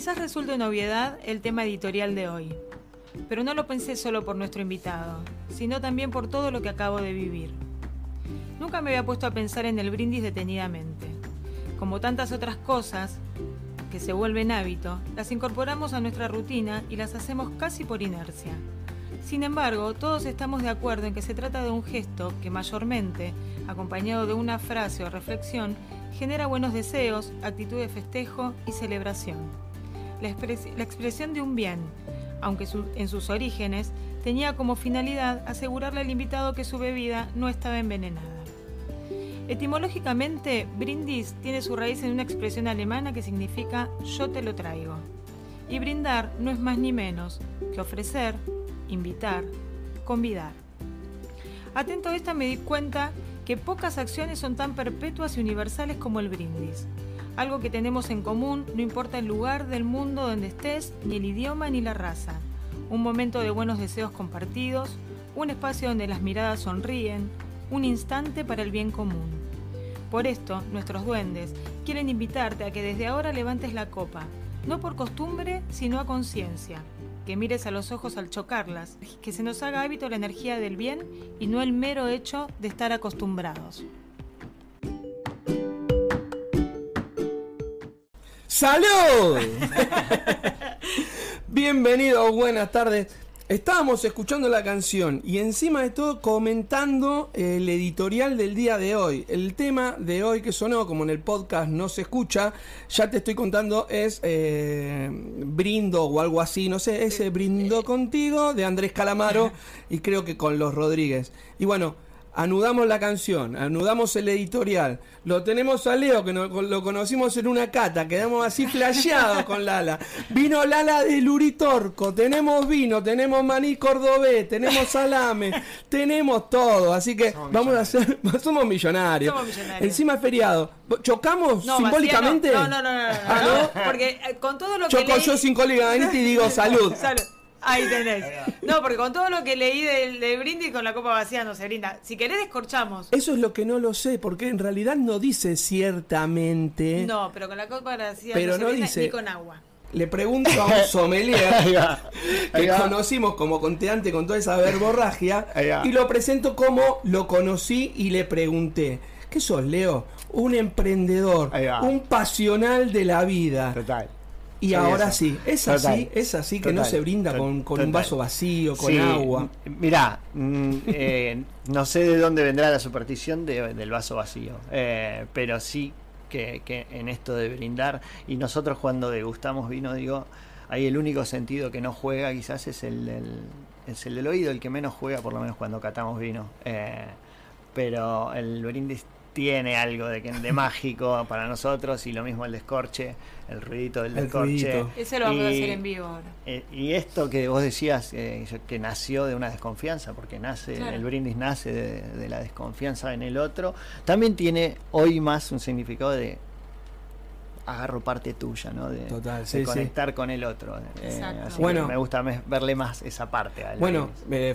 Quizás resulte una obviedad el tema editorial de hoy, pero no lo pensé solo por nuestro invitado, sino también por todo lo que acabo de vivir. Nunca me había puesto a pensar en el brindis detenidamente. Como tantas otras cosas que se vuelven hábito, las incorporamos a nuestra rutina y las hacemos casi por inercia. Sin embargo, todos estamos de acuerdo en que se trata de un gesto que mayormente, acompañado de una frase o reflexión, genera buenos deseos, actitud de festejo y celebración. La, expresión de un bien, aunque en sus orígenes tenía como finalidad asegurarle al invitado que su bebida no estaba envenenada. Etimológicamente, brindis tiene su raíz en una expresión alemana que significa yo te lo traigo. Y brindar no es más ni menos que ofrecer, invitar, convidar. Atento a esta me di cuenta que pocas acciones son tan perpetuas y universales como el brindis. Algo que tenemos en común no importa el lugar del mundo donde estés, ni el idioma ni la raza. Un momento de buenos deseos compartidos, un espacio donde las miradas sonríen, un instante para el bien común. Por esto, nuestros duendes quieren invitarte a que desde ahora levantes la copa, no por costumbre, sino a conciencia que mires a los ojos al chocarlas, que se nos haga hábito la energía del bien y no el mero hecho de estar acostumbrados. ¡Salud! Bienvenidos, buenas tardes. Estábamos escuchando la canción y encima de todo comentando el editorial del día de hoy. El tema de hoy que sonó, como en el podcast no se escucha, ya te estoy contando, es eh, Brindo o algo así, no sé, ese Brindo contigo de Andrés Calamaro y creo que con los Rodríguez. Y bueno, anudamos la canción, anudamos el editorial, lo tenemos a Leo, que lo conocimos en una cata, quedamos así flasheados con Lala. Vino Lala de Luritorco, tenemos vino, tenemos maní cordobés, tenemos salame, tenemos todo, así que vamos a hacer, somos millonarios. Somos millonarios. Encima es feriado. ¿Chocamos simbólicamente? No, no, no, no, ah, no, porque eh, con todo lo que Choco yo simbólicamente y digo salud. salud. Ahí tenés. No, porque con todo lo que leí del, brindis con la copa vacía no se brinda. Si querés, descorchamos. Eso es lo que no lo sé, porque en realidad no dice ciertamente. No, pero con la copa vacía pero no, dice, ni con agua. Le pregunto a un sommelier que conocimos como conteante con toda esa verborragia y lo presento como lo conocí y le pregunté. ¿Qué sos, Leo? Un emprendedor, un pasional de la vida. Total. Y ahora sí, es así, es así que no se brinda con, un vaso vacío, con agua. Mirá, mm, eh, no sé de dónde vendrá la superstición del vaso vacío, eh, pero sí que, en esto de brindar, y nosotros cuando degustamos vino, digo, ahí el único sentido que no juega quizás es el, es el del oído, el que menos juega, por lo menos cuando catamos vino. Eh, pero el brindis tiene algo de, que, de mágico para nosotros y lo mismo el descorche, el ruidito del descorche. Ese lo vamos a hacer en vivo ahora. Eh, y esto que vos decías, eh, que nació de una desconfianza, porque nace, el brindis nace de, la desconfianza en el otro, también tiene hoy más un significado de agarro parte tuya, ¿no? De, conectar con el otro. Eh, así bueno, me gusta verle más esa parte. Bueno,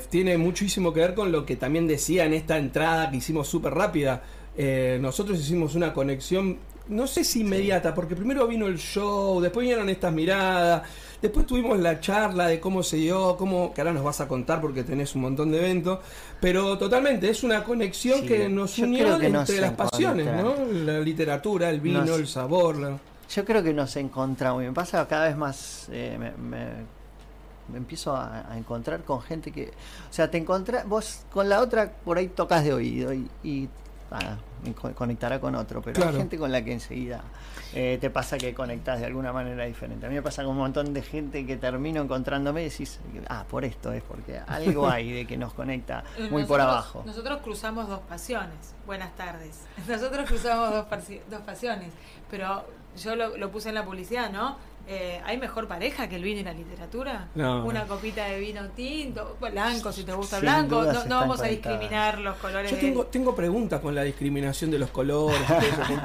tiene muchísimo que ver con lo que también decía en esta entrada que hicimos súper rápida eh, nosotros hicimos una conexión, no sé si inmediata, porque primero vino el show, después vinieron estas miradas, después tuvimos la charla de cómo se dio, cómo, que ahora nos vas a contar porque tenés un montón de eventos, pero totalmente es una conexión que nos unió entre las pasiones, ¿no? La literatura, el vino, el sabor. Yo creo que nos encontramos, y me pasa cada vez más, eh, me, empiezo a, encontrar con gente que, o sea, te encontrás, vos con la otra por ahí tocas de oído y ah, conectará con otro, pero hay gente con la que enseguida eh, te pasa que conectas de alguna manera diferente. A mí me pasa con un montón de gente que termino encontrándome y decís, ah, por esto es, porque algo hay de que nos conecta muy por abajo. Nosotros cruzamos dos pasiones. Buenas tardes. Nosotros cruzamos dos, dos pasiones, pero yo lo, lo puse en la publicidad, ¿no? Eh, ¿Hay mejor pareja que el vino y la literatura? Una copita de vino tinto, blanco si te gusta blanco. No, vamos a discriminar los colores. Yo tengo, tengo preguntas con la discriminación de los colores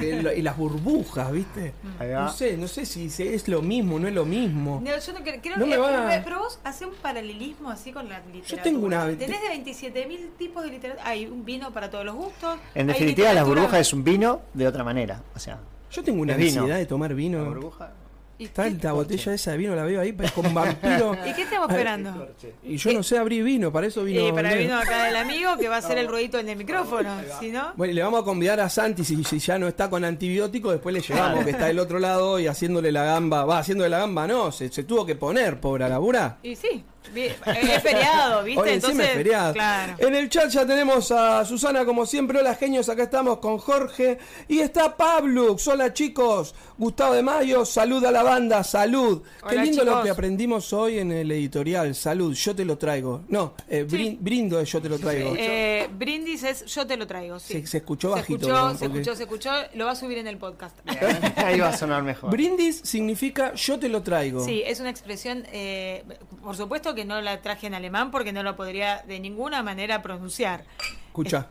y, las burbujas, ¿viste? Mm. No sé, no sé si es lo mismo, no es lo mismo. No, yo no creo, que, Pero vos haces un paralelismo así con la literatura. Yo tengo una. Tenés de 27.000 tipos de literatura. Hay un vino para todos los gustos. En definitiva, la burbuja es un vino de otra manera. O sea, yo tengo una necesidad de tomar vino. La burbuja ¿Y Está la botella esa de vino, la veo ahí, parece con vampiro. ¿Y qué estamos esperando? Y yo no sé abrir vino, para eso vino. Eh, para vino acá del amigo que va a hacer el ruedito en el micrófono, si no. Bueno, y le vamos a convidar a Santi, si, si ya no está con antibiótico, después le llevamos que está del otro lado y haciéndole la gamba. Va, haciéndole la gamba, no, se, se tuvo que poner, pobre a labura. Y sí, es feriado, ¿viste? Hoy encima Entonces, es feriado. Claro. En el chat ya tenemos a Susana, como siempre. Hola, genios. Acá estamos con Jorge. Y está Pablo. Hola, chicos. Gustavo de Mayo. Salud a la banda. Salud. Qué Hola, lindo lo que aprendimos hoy en el editorial. Salud. Yo te lo traigo. No, eh, brin- brindo es yo te lo traigo. Eh, brindis es yo te lo traigo, sí. Se- se escuchó bajito, Se escuchó, ¿no? se escuchó, se escuchó. Lo va a subir en el podcast. Ahí va a sonar mejor. Brindis significa yo te lo traigo. Sí, es una expresión, eh, por supuesto que no la traje en alemán porque no lo podría de ninguna manera pronunciar. Escucha.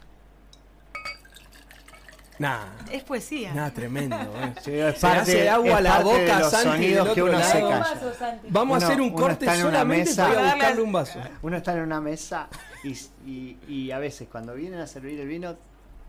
Nah, Es poesía. nah, tremendo. eh. Sí, es Se parte- hace agua a la de boca, los Santi, sonidos del que uno lado. se Un calla. vaso, Santi. Vamos Uno- a hacer un corte en una solamente mesa- para buscarle un vaso. Uno está en una mesa y, y- y a veces cuando vienen a servir el vino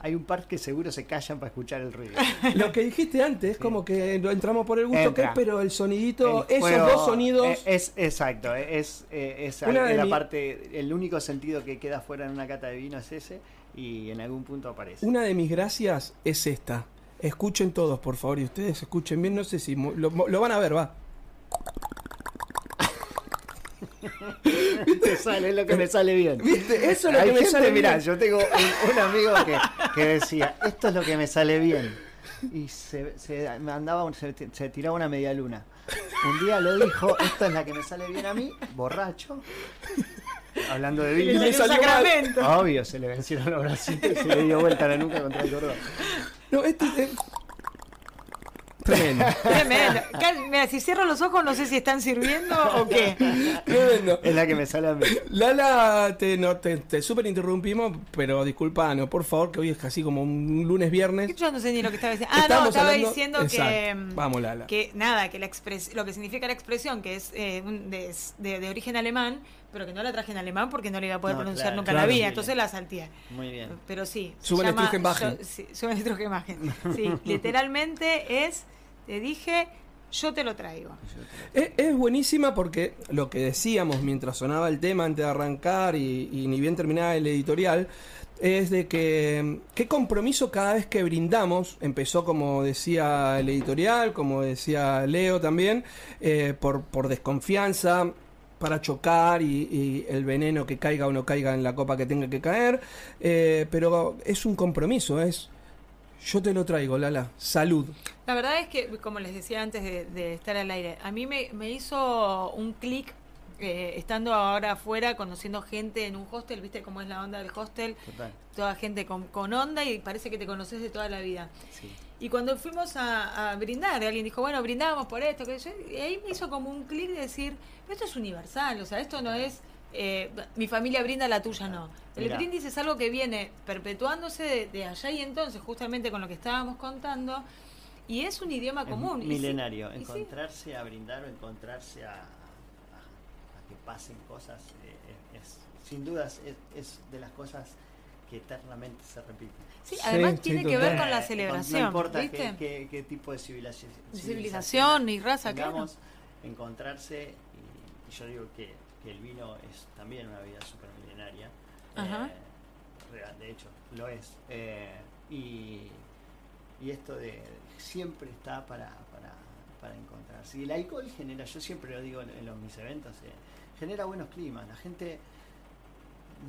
hay un par que seguro se callan para escuchar el ruido. Lo que dijiste antes, es como que entramos por el gusto Entra. que es, pero el sonidito, El esos dos sonidos. eh, Es, exacto, es, eh, es de la mi- parte, el único sentido que queda fuera en una cata de vino es ese y en algún punto aparece. Una de mis gracias es esta. Escuchen todos, por favor, y ustedes escuchen bien. No sé si lo, lo van a ver, va. Te sale lo que me sale bien. ¿Viste? Eso es lo Hay que me gente, sale mirá, bien. yo tengo un, un amigo que, que decía, esto es lo que me sale bien. Y se, se mandaba un- se, se tiraba una media luna. Un día lo dijo, esto es la que me sale bien a mí, borracho. Hablando de vino. le salió un salió mal. sacramento. Obvio, se le vencieron los brazos y se le dio vuelta la nuca contra el cordón. No, este. Tremendo. Tremendo. Mira, si cierro los ojos no sé si están sirviendo o qué. Tremendo. Es la que me sale a mí. Lala, te, no, te, te súper interrumpimos, pero disculpanos, por favor, que hoy es casi como un lunes viernes. Yo no sé ni lo que estaba diciendo. Ah, no, Estamos estaba hablando- diciendo que, Exacto. mm, Vamos, Lala. que nada, que la expres lo que significa la expresión, que es eh, un- de, de- de origen alemán, pero que no la traje en alemán porque no la iba a poder No, pronunciar claro, nunca la vida, entonces la salteé. Muy bien. Pero sí. Suben llama- Strugenbachen. sí, suben Strugenbachen. Sí, literalmente es, te dije, yo te lo traigo. Es, es buenísima porque lo que decíamos mientras sonaba el tema antes de arrancar y, y ni bien terminaba el editorial, es de que qué compromiso cada vez que brindamos, empezó como decía el editorial, como decía Leo también, eh, por, por desconfianza para chocar y, y el veneno que caiga o no caiga en la copa que tenga que caer, eh, pero es un compromiso, es yo te lo traigo, Lala, salud. La verdad es que, como les decía antes de, de estar al aire, a mí me, me hizo un clic eh, estando ahora afuera, conociendo gente en un hostel, viste cómo es la onda del hostel, Total. toda gente con, con onda y parece que te conoces de toda la vida. Sí. Y cuando fuimos a, a brindar, alguien dijo, bueno, brindamos por esto, que yo, y ahí me hizo como un clic de decir, esto es universal, o sea, esto no es, eh, mi familia brinda, la tuya no. El Mirá. brindis es algo que viene perpetuándose de, de allá y entonces, justamente con lo que estábamos contando, y es un idioma común. milenario. sí. encontrarse a brindar o encontrarse a, a- a que pasen cosas, eh, es, sin dudas, es, es de las cosas que eternamente se repiten. Sí, además sí, tiene que ver con la celebración, No importa ¿viste? qué, qué- qué tipo de civilización, Civilización y raza, claro. tengamos, encontrarse, y, y yo digo que, que el vino es también una vida super milenaria. Ajá. eh, de hecho, lo es. eh, y, y esto de siempre está para, para, para encontrarse. Y el alcohol genera, yo siempre lo digo en, en los, mis eventos, eh, genera buenos climas. La gente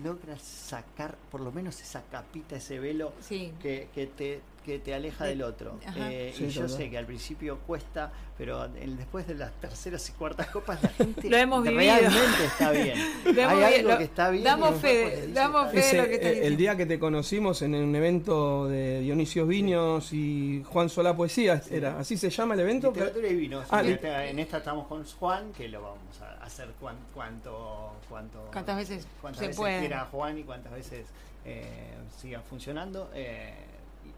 logra sacar por lo menos esa capita, ese velo Sí. que, que te, que te aleja De- del otro. Eh, Sí, y yo sé que al principio cuesta, pero el- después de las terceras y cuartas copas la gente Lo hemos vivido. realmente está bien. Lo hemos Hay algo lo- que está bien. damos el fe, damos fe. de lo que estás eh, el diciendo. día que te conocimos en un evento de Dionisios Viños y Juan Solá Poesía, era así se llama el evento. Literatura y vinos. Ah, en, esta, en esta estamos con Juan, que lo vamos a hacer cuan- cuanto, cuanto, ¿Cuántas veces cuántas se veces puede? quiera Juan y cuántas veces eh, siga funcionando. eh,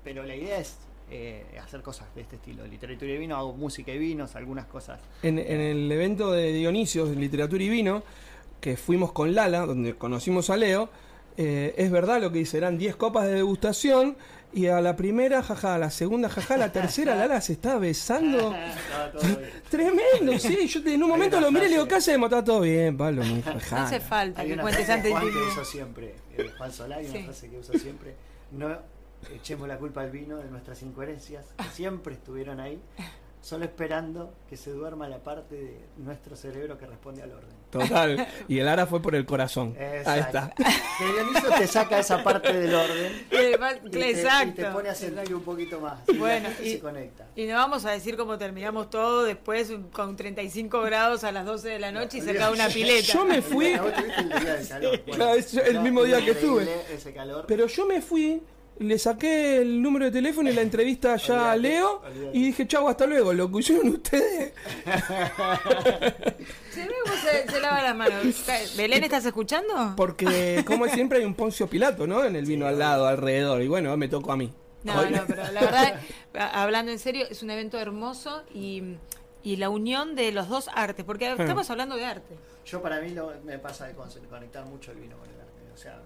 pero la idea es eh, hacer cosas de este estilo, literatura y vino, hago música y vinos, algunas cosas. En, en el evento de Dionisios, Literatura y Vino, que fuimos con Lala, donde conocimos a Leo, eh, es verdad lo que dice, eran 10 copas de degustación y a la primera, jaja, a la segunda, jaja, a la tercera, Lara se estaba besando. Tremendo, sí. Yo en un momento lo miré y le digo, ¿qué hacemos? Está todo bien, Pablo. mi hija, No jala". hace falta Hay que una cuentes frase antes de que uso siempre, eh, Juan Solari, Sí. una frase que uso siempre. No echemos la culpa al vino de nuestras incoherencias, que siempre estuvieron ahí, solo esperando que se duerma la parte de nuestro cerebro que responde al orden. Total. Y el Ara fue por el corazón. Ahí está. Exacto. Que Dioniso te saca esa parte del orden y te, Exacto. y te pone a sentir Exacto. un poquito más. Y Bueno, gente y- se conecta. Y no vamos a decir cómo terminamos todo después con 35 grados a las 12 de la noche y cerca de una pileta. Yo me fui, el día del calor. Claro, es el mismo día que estuve. Ese calor. pero yo me fui, le saqué el número de teléfono y la entrevista ya a Leo y dije, chau, hasta luego. Lo que hicieron ustedes. Se se, se lava las manos. Belén, ¿estás escuchando? Porque, como siempre, hay un Poncio Pilato, ¿no? En el vino al lado, alrededor. Y bueno, me tocó a mí. No, Hoy- no, pero la verdad, hablando en serio, es un evento hermoso y, y la unión de los dos artes, porque estamos hablando de arte. Yo para mí lo- me pasa de con- conectar mucho el vino con el arte. O sea,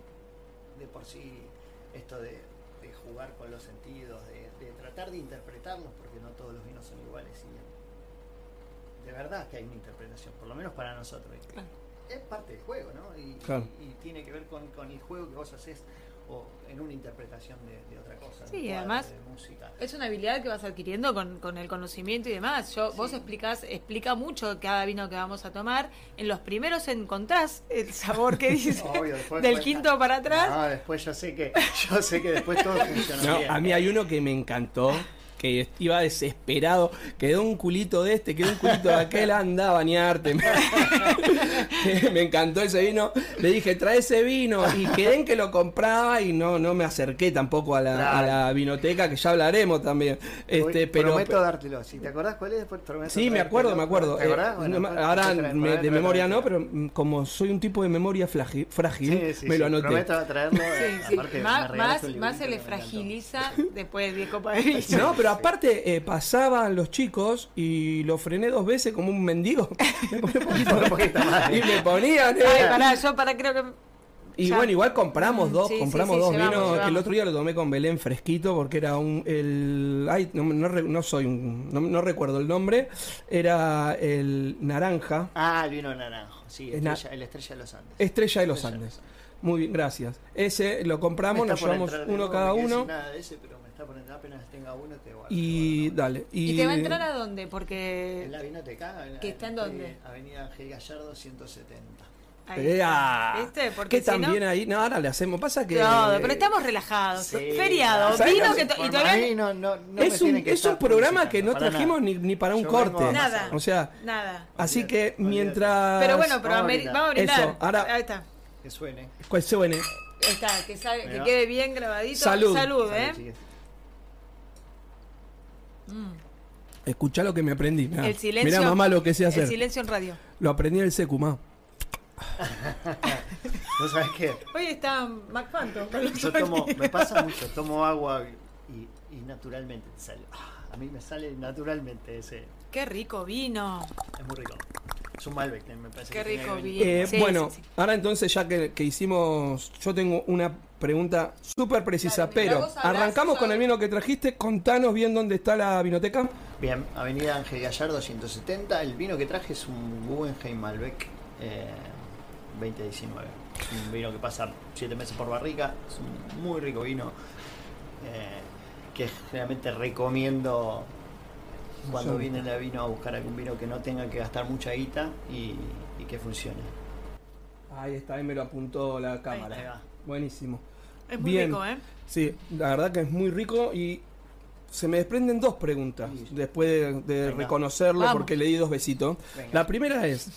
de por sí esto de jugar con los sentidos, de, de tratar de interpretarlos, porque no todos los vinos son iguales. Y de verdad que hay una interpretación, por lo menos para nosotros. Claro. Es parte del juego, ¿no? Y, Claro. y- y tiene que ver con, con el juego que vos haces o en una interpretación de, de otra cosa. Sí, además- de música. Es una habilidad que vas adquiriendo con, con el conocimiento y demás. Yo, Vos explicás, explica mucho cada vino que vamos a tomar. En los primeros encontrás el sabor que dice Obvio, después del cuenta. quinto para atrás. No, después yo sé que yo sé que después todo funciona No, bien. a mí hay uno que me encantó, que iba desesperado, quedó un culito de este, quedó un culito de aquel, anda a bañarte. me encantó ese vino, le dije, trae ese vino, y quedé en que lo compraba y no, no me acerqué tampoco a la, a la vinoteca, que ya hablaremos también. Este, pero, prometo dártelo. Si te acordás cuál es, después prometo. Sí, me acuerdo, me acuerdo. ¿Te acordás? Eh, Bueno, no ahora me- de memoria no, pero mm, como soy un tipo de memoria flagi- frágil, Sí, sí, me sí, lo anoté. Prometo traerlo. eh, Sí, aparte Más, se le fragiliza después de 10 copas de vino. No, pero aparte eh, pasaban los chicos y lo frené dos veces como un mendigo. Me poquito- y me ponían. eh. Ay, pará, yo para creo que... y ya. bueno, igual compramos Mm, dos, sí, compramos sí, dos llevamos, vinos que el otro día lo tomé con Belén fresquito porque era un el ay, no, no re- no soy un no, no recuerdo el nombre, era el naranja, Ah, el vino naranjo. Sí, na- estrella, el estrella de los Andes. Estrella de los Estrella de Andes. Muy bien, gracias. Ese lo compramos, nos llevamos uno cada uno nada de ese, pero está por entrar apenas tenga uno te guardo. y dale. Y, ¿Y te va a entrar a dónde? En Porque... la vinoteca. en- ¿Que está en eh, dónde? Avenida Ángel Gallardo 170. Ahí Ea, está. ¿Viste? Porque que si no- también ahí, no, ahora le hacemos, pasa que Todo, pero estamos relajados. Sí, Feriado, ¿sabes vino que... y todavía... no- no- no es un, que es un programa que no trajimos ni, ni para un Yo corte. Nada. O sea, Nada. así que olvídate. mientras. Pero bueno, pero vamos a vamos a brindar. Eso, ahora- Ahí está. Que suene. Pues suene. Ahí está, que, sabe- que quede bien grabadito. Salud. Salud, ¿eh? Salud, chiques. Escuchá lo que me aprendí. Mirá, El silencio. Mirá, mamá, lo que sé El hacer. silencio en radio. Lo aprendí del Secumá. ¿No sabes qué? Hoy está los Yo tomo, me pasa mucho, tomo agua y, y naturalmente sale. Ah, A mí me sale naturalmente ese. Qué rico vino. Es muy rico. Es un Malbec, me parece. Qué que rico vino. Eh, Sí, bueno, sí, sí. ahora entonces ya que, que hicimos, yo tengo una pregunta súper precisa, pero arrancamos con el vino que trajiste, contanos bien dónde está la vinoteca. Bien, Avenida Ángel Gallardo 170. El vino que traje es un Guggenheim Malbec eh, 2019. Es un vino que pasa 7 meses por barrica. Es un muy rico vino eh, que generalmente recomiendo cuando Sí. vienen a vino a buscar algún vino que no tenga que gastar mucha guita y, y que funcione. Ahí está, ahí me lo apuntó la Ahí cámara. Buenísimo. Es muy Bien. rico, ¿eh? Sí, la verdad que es muy rico y se me desprenden dos preguntas después de, reconocerlo Vamos. porque le di dos besitos. Venga. La primera es,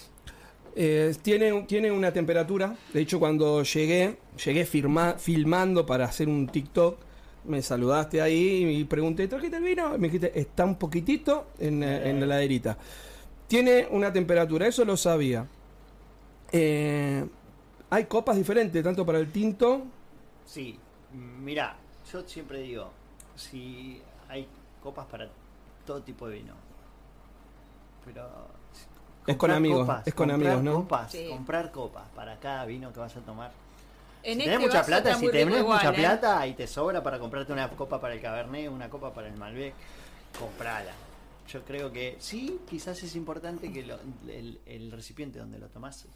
eh, tiene, tiene una temperatura, de hecho cuando llegué, llegué firma- filmando para hacer un TikTok, me saludaste ahí y pregunté, ¿trajiste el vino? Y me dijiste, está un poquitito en, eh, en la heladerita. Tiene una temperatura, eso lo sabía. Eh, hay copas diferentes, tanto para el tinto Sí, mira, yo siempre digo, si hay copas para todo tipo de vino, pero Es con amigos, es con comprar amigos, ¿no? Copas, Sí. Comprar copas para cada vino que vas a tomar En si este tenés mucha plata, si tenés mucha ¿eh? plata y te sobra para comprarte una copa para el Cabernet, una copa para el Malbec, comprala. Yo creo que sí, quizás es importante que lo- el, el recipiente donde lo tomás,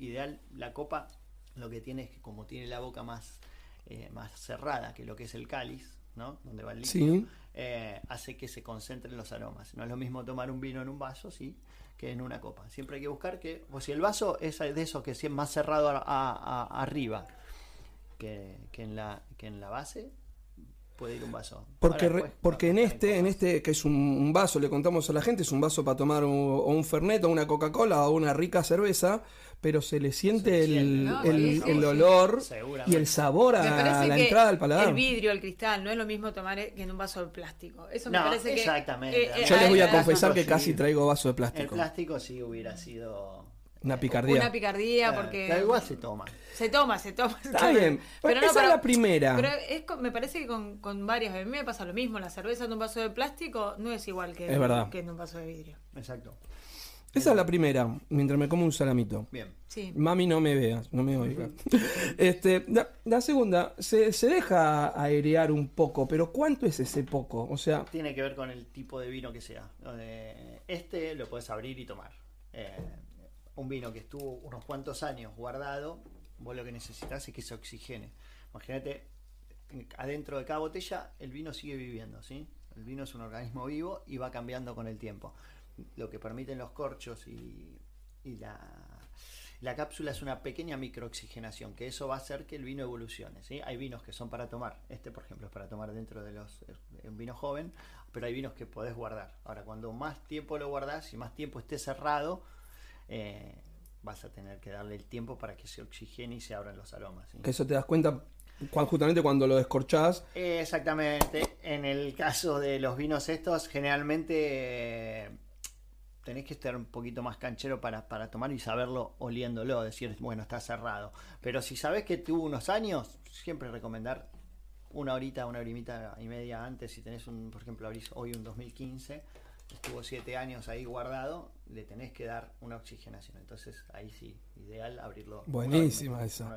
ideal, la copa, lo que tiene es que como tiene la boca más, eh, más cerrada que lo que es el cáliz, ¿no? Donde va el líquido, Sí. eh, hace que se concentren los aromas. No es lo mismo tomar un vino en un vaso, sí, que en una copa. Siempre hay que buscar que, o si el vaso es de esos que es más cerrado a- a- a- arriba que, que en la, que en la base, puede ir un vaso. Porque, Ahora porque en este, en este que es un, un vaso, le contamos a la gente, es un vaso para tomar un- o un Fernet o una Coca-Cola o una rica cerveza, pero se le siente, Se le el, siente, ¿no? el- el olor y el sabor a la que entrada al paladar. el vidrio, el cristal, no es lo mismo tomar e- que en un vaso de plástico. Eso me No, parece que. exactamente. eh, eh, Yo les voy a confesar que sí. casi traigo vaso de El plástico. plástico sí hubiera sido... Una picardía. Una picardía porque. pero igual se toma. Se toma, se toma. se Está toma. bien. Pero no, Esa pero- es la primera. Pero es con- me parece que con, con varias. A mí me pasa lo mismo. La cerveza en un vaso de plástico no es igual que, Es verdad. que en un vaso de vidrio. Exacto. Esa es la primera, mientras me como un salamito. Bien. Sí. Mami, no me veas, no me oigas. este, la, la segunda, se, se deja airear un poco, pero ¿cuánto es ese poco? O sea, Tiene que ver con el tipo de vino que sea. Eh, Este lo puedes abrir y tomar. Eh, un vino que estuvo unos cuantos años guardado, vos lo que necesitas es que se oxigene. Imagínate, en- adentro de cada botella el vino sigue viviendo, ¿sí? El vino es un organismo vivo y va cambiando con el tiempo. Lo que permiten los corchos y, la, la cápsula es una pequeña microoxigenación, que eso va a hacer que el vino evolucione. ¿sí? Hay vinos que son para tomar, este por ejemplo es para tomar dentro de los es un vino joven, pero hay vinos que podés guardar. Ahora, cuando más tiempo lo guardás y más tiempo esté cerrado, eh, vas a tener que darle el tiempo para que se oxigene y se abran los aromas. ¿sí? que eso te das cuenta justamente cuando lo descorchás. Eh, Exactamente. En el caso de los vinos estos, generalmente eh, tenés que estar un poquito más canchero para, para tomar y saberlo oliéndolo, decir, bueno, está cerrado. Pero si sabes que tuvo unos años, siempre recomendar una horita, una horimita y media antes, si tenés un, por ejemplo, abrís hoy un 2015, estuvo siete años ahí guardado, le tenés que dar una oxigenación. Entonces ahí sí, ideal abrirlo. Buenísima esa.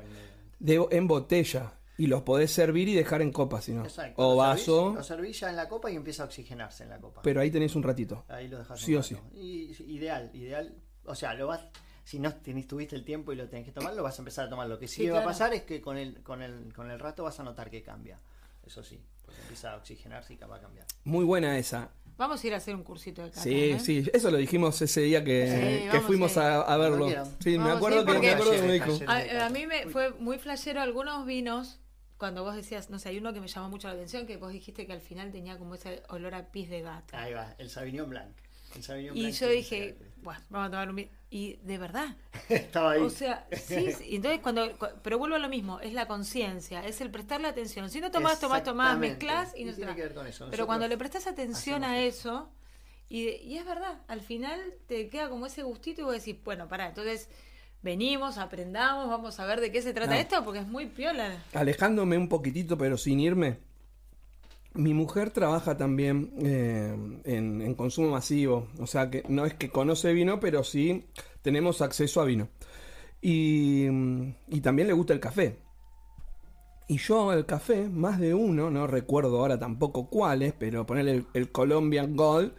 De, en botella. Y los podés servir y dejar en copa, si no. Exacto. O lo vaso, servís- Lo servís ya en la copa y empieza a oxigenarse en la copa. pero ahí tenés un ratito. Ahí lo dejas Sí un o sí. rato. Y, y- ideal, ideal. O sea, lo vas. Si no tenés, tuviste el tiempo y lo tenés que tomar, lo vas a empezar a tomar. Lo que sí, Sí, va a pasar es que con el, con el, con el rato vas a notar que cambia. Eso sí, porque empieza a oxigenarse y va a cambiar. Muy buena esa. Vamos a ir a hacer un cursito de cata. Sí, ¿eh? sí, eso lo dijimos ese día que, Sí, que fuimos a ir. a, a verlo. Sí, me acuerdo sí, que, me acuerdo que me dijo. A, a mí me fue muy flashero algunos vinos. Cuando vos decías, no sé, hay uno que me llamó mucho la atención, que vos dijiste que al final tenía como ese olor a pis de gato. Ahí va, el Sauvignon Blanc. El Sauvignon Y Blanc yo tiene dije, bueno, vamos a tomar un. Y de verdad, Estaba ahí. o sea, sí, sí, entonces cuando, cu- pero vuelvo a lo mismo, es la conciencia, es el prestarle atención. Si no tomás, tomás, tomás, mezclás y no tiene que ver con eso. Pero cuando le prestas atención a eso, y, de- y es verdad, al final te queda como ese gustito y vos decís, bueno, pará, entonces venimos, aprendamos, vamos a ver de qué se trata No. esto, porque es muy piola. Alejándome un poquitito, pero sin irme. Mi mujer trabaja también eh, en, en consumo masivo. O sea, que no es que conoce vino, pero sí tenemos acceso a vino. Y, y también le gusta el café. Y yo el café, más de uno, no recuerdo ahora tampoco cuáles, pero ponerle el, el Colombian Gold.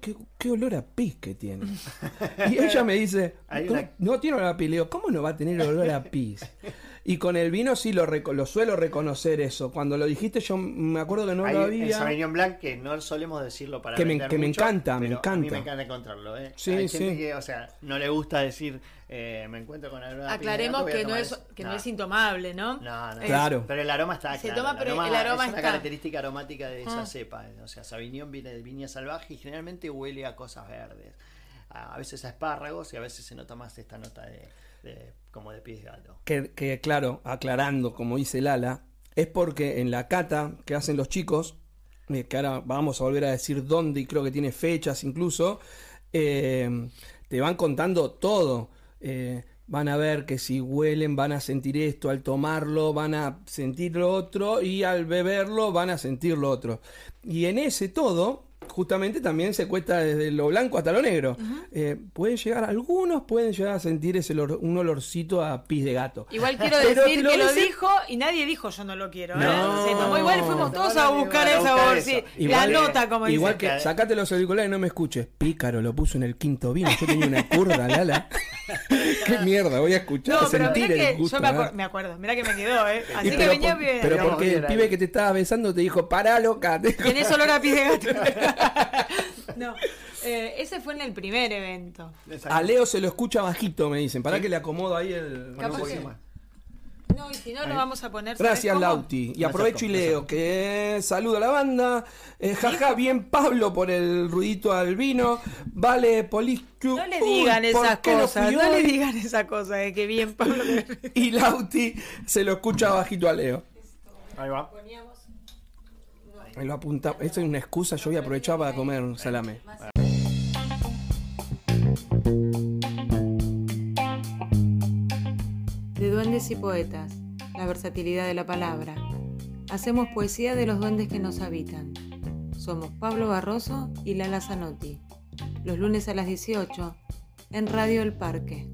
¿Qué, qué olor a pis que tiene. Y ella me dice, Hay "¿Cómo- una- no tiene olor a pis. Le digo, ¿cómo no va a tener olor a pis? Y con el vino sí lo, reco- lo suelo reconocer eso. Cuando lo dijiste yo me acuerdo que no Hay lo el había. Sauvignon Blanc que no solemos decirlo para Que me- que me mucho, encanta, me pero A mí encanta. me encanta encontrarlo, ¿eh? Sí, Hay gente sí. que, o sea, no le gusta decir, eh, me encuentro con aroma de Aclaremos que no es que no No. es intomable, ¿no? No, no. Es- Claro. Pero el aroma está Se claro, toma, pero el aroma es una característica aromática de esa Ah. cepa. O sea, Sauvignon viene de viña salvaje y generalmente huele a cosas verdes. A a veces a espárragos y a veces se nota más esta nota de, como de pies de gato. que, que, claro, aclarando, como dice Lala, es porque en la cata que hacen los chicos, eh, que ahora vamos a volver a decir dónde y creo que tiene fechas incluso, eh, te van contando todo. Eh, van a ver que si huelen van a sentir esto, al tomarlo van a sentir lo otro y al beberlo van a sentir lo otro. Y en ese todo, justamente también se cuesta desde lo blanco hasta lo negro. Eh, pueden llegar, algunos pueden llegar a sentir ese olor- un olorcito a pis de gato. Igual quiero decir lo que lo dijo y nadie dijo yo no lo quiero. ¿eh? No. Se tomó igual fuimos todos a buscar igual esa buscar bolsa. eso. La Igual- nota, como Igual dice. que sacate los auriculares y no me escuches. Pícaro, lo puso en el quinto vino. Yo tenía una curda, Lala. Qué mierda, voy a escuchar, No, pero sentir mirá el que gusto. yo me, ¿verdad? acuer- me acuerdo, mirá que me quedó, ¿eh? Así Y que pero venía por- bien. Pero Digamos porque que el pibe que te estaba besando te dijo, pará, loca. Tenés olor a pis de gato. no, eh, ese fue en el primer evento. A Leo se lo escucha bajito, me dicen. Pará que le acomodo ahí el. Capaz que- más. No, y si no, lo vamos a poner. ¿sabes Gracias, cómo? Lauti. Y Gracias, aprovecho y leo que saludo a la banda. Eh, jaja, bien Pablo por el ruidito al vino. Vale, Polichu. No le Uy, digan ¿por esas cosas, no le digan esas cosas, de que bien Pablo. Y Lauti se lo escucha bajito a Leo. Ahí va. Ahí lo apunta. Esto es una excusa. Yo voy a aprovechar para comer un salame. Duendes y poetas, la versatilidad de la palabra. Hacemos poesía de los duendes que nos habitan. Somos Pablo Barroso y Lala Zanotti. Los lunes a las 18 en Radio El Parque.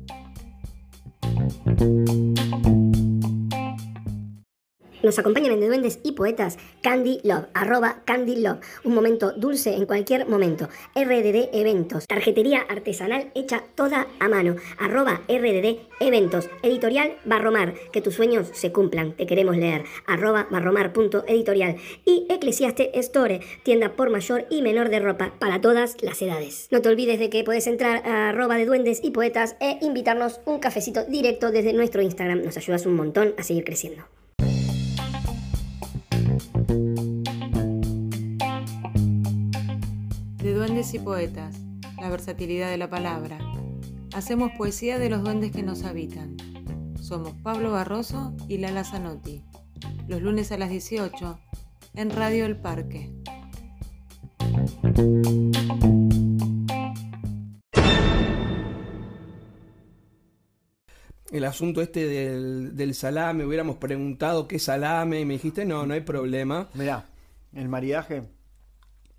Nos acompañan en De Duendes y Poetas Candy Love, arroba Candy Love. Un momento dulce en cualquier momento. RDD Eventos, tarjetería artesanal hecha toda a mano, arroba RDD Eventos. Editorial Barromar, que tus sueños se cumplan, te queremos leer, arroba barromar.editorial. Y Eclesiaste Store, tienda por mayor y menor de ropa para todas las edades. No te olvides de que puedes entrar a arroba de Duendes y Poetas e invitarnos un cafecito directo desde nuestro Instagram. Nos ayudas un montón a seguir creciendo. Duendes y poetas, la versatilidad de la palabra. Hacemos poesía de los duendes que nos habitan. Somos Pablo Barroso y Lala Zanotti. Los lunes a las 18 en Radio El Parque. El asunto este del, del salame, hubiéramos preguntado qué salame y me dijiste, no, no hay problema. Mirá, el maridaje,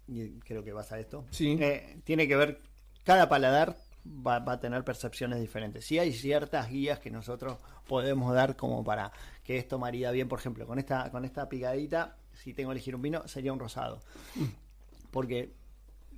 y creo que vas a esto, Sí. eh, tiene que ver, cada paladar va, va a tener percepciones diferentes. Sí hay ciertas guías que nosotros podemos dar como para que esto marida bien, por ejemplo, con esta, con esta picadita, si tengo que elegir un vino, sería un rosado. Porque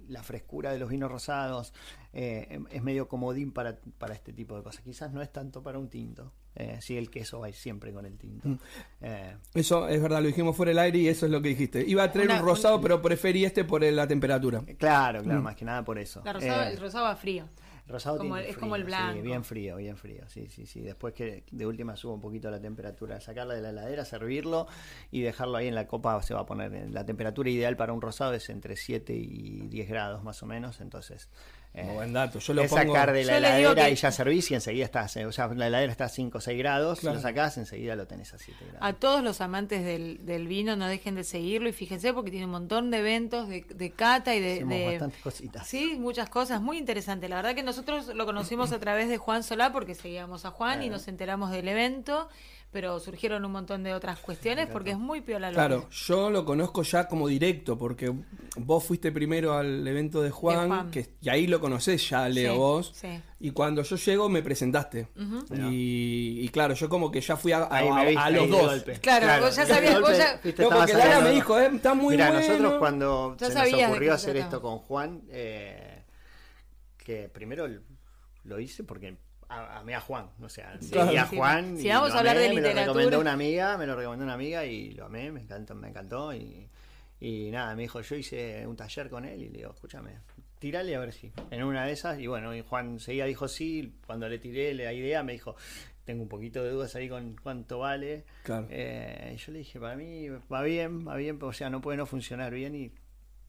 la frescura de los vinos rosados eh, es medio comodín para, para este tipo de cosas. Quizás no es tanto para un tinto. Eh, sí, el queso va siempre con el tinto. Eh, Eso es verdad, lo dijimos fuera del aire y eso es lo que dijiste. Iba a traer Una- un rosado, un- pero preferí este por el- la temperatura. Claro, claro, más que nada por eso. La rosada- Eh, el rosado va frío. rosado como tiene es como el frío, blanco. Sí, bien frío, bien frío. Sí, sí, sí. Después que de última suba un poquito la temperatura, sacarla de la heladera, servirlo y dejarlo ahí en la copa se va a poner. en- La temperatura ideal para un rosado es entre 7 y 10 grados más o menos. Entonces, eh, Buen dato, yo lo es pongo... sacar de la heladera que- y ya servís y enseguida estás. eh, O sea, la heladera está a 5 o 6 grados, Claro. lo sacás, enseguida lo tenés a 7 grados. A todos los amantes del, del vino no dejen de seguirlo y fíjense porque tiene un montón de eventos de, de cata y de... Hacemos de- bastantes cositas. Sí, muchas cosas, muy interesante. La verdad que nosotros lo conocimos a través de Juan Solá porque seguíamos a Juan y nos enteramos del evento, pero surgieron un montón de otras cuestiones porque es muy piola lo Claro, que- yo lo conozco ya como directo, porque vos fuiste primero al evento de Juan, Juan. Que, y ahí lo conocés ya, Leo, Sí, vos. sí. Y cuando yo llego me presentaste. y, y claro, yo como que ya fui a, viste los dos. golpe. Claro, vos ya sabías, golpe, vos ya- viste, No, porque Lara me dijo, eh, está muy Mira, bueno. nosotros cuando Ya se nos ocurrió hacer esto con Juan, eh, que primero lo hice porque a- amé a Juan, o sea, Sí, seguí a sí. Juan. Si vamos a hablar amé, de Me lo literatura. recomendó una amiga, me lo recomendó una amiga y lo amé, me encantó, me encantó y, y nada, me dijo, yo hice un taller con él y le digo, escúchame, tirale a ver si. En una de esas, y bueno, y Juan seguía dijo sí, cuando le tiré la idea me dijo, tengo un poquito de dudas ahí con cuánto vale. Claro. Eh, y yo le dije, para mí va bien, va bien, o sea, no puede no funcionar bien y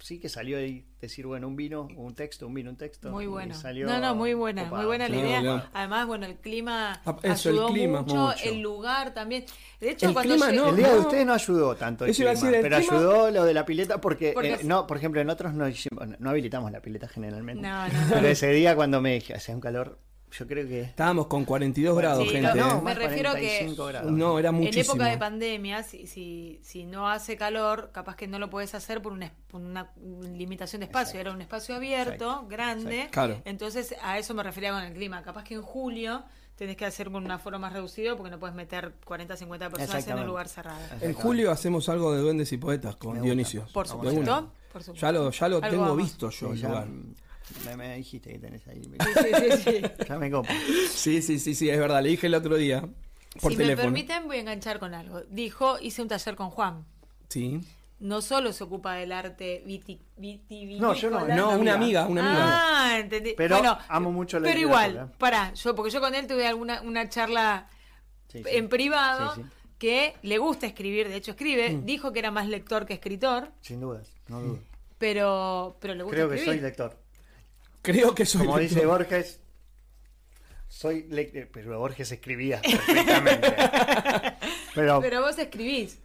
sí que salió ahí decir, bueno, un vino, un texto, un vino, un texto. Muy bueno. salió no, no, muy buena, copado. muy buena la No, idea. no. Además, bueno, el clima Ah, eso, el ayudó clima, mucho, mucho. el lugar también. De hecho, El cuando clima no, El día de no. ustedes no ayudó tanto el clima, decir, el pero clima- ayudó lo de la pileta porque, Porque eh, es- no, por ejemplo, nosotros no, hicimos- no habilitamos la pileta generalmente. No, no, no. Pero ese día cuando me dije, hacía un calor yo creo que Estábamos con 42 grados, Sí, gente. no, ¿eh? me más refiero que- 45 grados. No, era En muchísimo. época de pandemia, si, si, si no hace calor, capaz que no lo puedes hacer por una, es- por una limitación de espacio. Exacto. Era un espacio abierto, Exacto. grande. Exacto. Claro. Entonces, a eso me refería con el clima. Capaz que en julio tenés que hacer con un aforo más reducido porque no puedes meter 40, 50 personas en un lugar cerrado. En julio hacemos algo de duendes y poetas con Me. Dionisio. Por supuesto. Por supuesto. Ya lo, ya lo tengo vamos. visto yo Sí, el ya lugar. Me, me dijiste que tenés ahí. Sí, sí, sí, sí. Ya me copo. Sí, sí, sí, sí, es verdad. Le dije el otro día por si me permiten, voy a enganchar con algo. Dijo, hice un taller con Juan. Sí. No solo se ocupa del arte viti, vitivinícola. No, yo no, No, una amiga, una amiga. Ah, entendí. Pero bueno, amo mucho la Pero igual, pará, yo, porque yo con él tuve alguna una charla Sí, sí. en privado Sí, sí. que le gusta escribir, de hecho escribe, Mm. dijo que era más lector que escritor, Sin dudas, no dudo. pero, pero le gusta Creo que soy escribir. lector. Creo que soy Como lector. dice Borges, soy lector. Pero Borges escribía perfectamente. Pero, Pero vos escribís.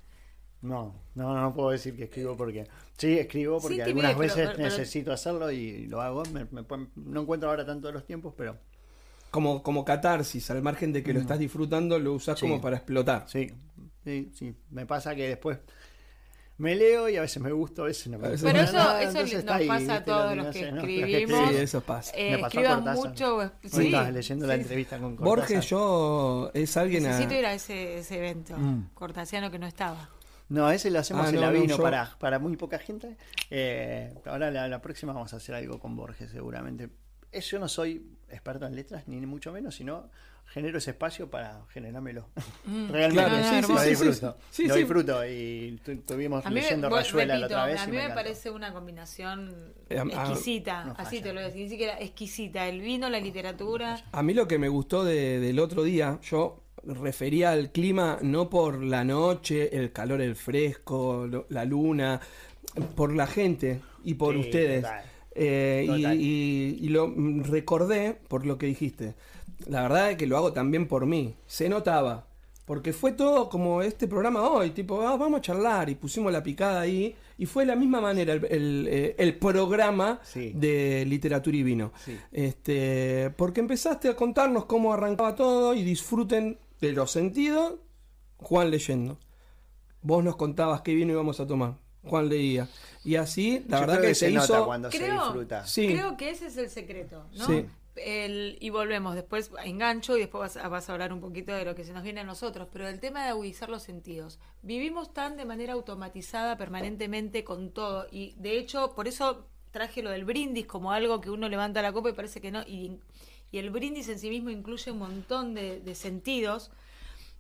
no, no, no puedo decir que escribo porque. Sí, escribo porque Sí, algunas veces pero- pero- necesito hacerlo y lo hago. Me- me pueden- no encuentro ahora tanto de los tiempos, pero Como, como catarsis, al margen de que lo estás disfrutando, lo usas Mm. Sí. como para explotar. sí, sí, sí. Me pasa que después me leo y a veces me gusta, a veces no me A gusta. Pero eso, nada, eso nos ahí, pasa a todos Lo los que escribimos. Sí, eso pasa. Eh, Me pasó escribas Cortázar. mucho. Hoy Sí, estabas leyendo la entrevista con Cortázar. Borges, yo es alguien a... Necesito ir a ese, ese evento Mm. cortasiano que no estaba. No, ese lo hacemos Ah, en no, la no, vino yo- para, para muy poca gente. Eh, ahora la, la próxima vamos a hacer algo con Borges seguramente. Es- yo no soy experto en letras, ni mucho menos, sino genero ese espacio para generármelo. Realmente Claro, No, no, sí, sí, lo sí, sí, disfruto. sí, lo disfruto y tu- estuvimos me- leyendo vos- Rayuela la repito, otra vez. a y mí me, encantó. parece una combinación Eh, a- exquisita, no así falla. te lo voy a decir, ni siquiera exquisita, el vino, la literatura. A mí lo que me gustó de- del otro día, yo refería al clima no por la noche, el calor, el fresco, lo- la luna, por la gente y por Sí, ustedes. total. Eh, y, Total. y- y lo mm, recordé por lo que dijiste. La verdad es que lo hago también por mí. Se notaba. Porque fue todo como este programa hoy, tipo, ah, vamos a charlar y pusimos la picada ahí. Y fue de la misma manera el, el, eh, el programa Sí. de literatura y vino. Sí. Este, porque empezaste a contarnos cómo arrancaba todo y disfruten de los sentidos, Juan leyendo. Vos nos contabas qué vino íbamos a tomar. Juan leía. Y así, la Yo verdad creo que, se, nota hizo. cuando se disfruta. Sí. creo que ese es el secreto, ¿no? El- y volvemos, después engancho y después vas, a- vas a hablar un poquito de lo que se nos viene a nosotros, pero el tema de agudizar los sentidos. Vivimos tan de manera automatizada permanentemente con todo y de hecho por eso traje lo del brindis como algo que uno levanta la copa y parece que no, y, y el brindis en sí mismo incluye un montón de, de sentidos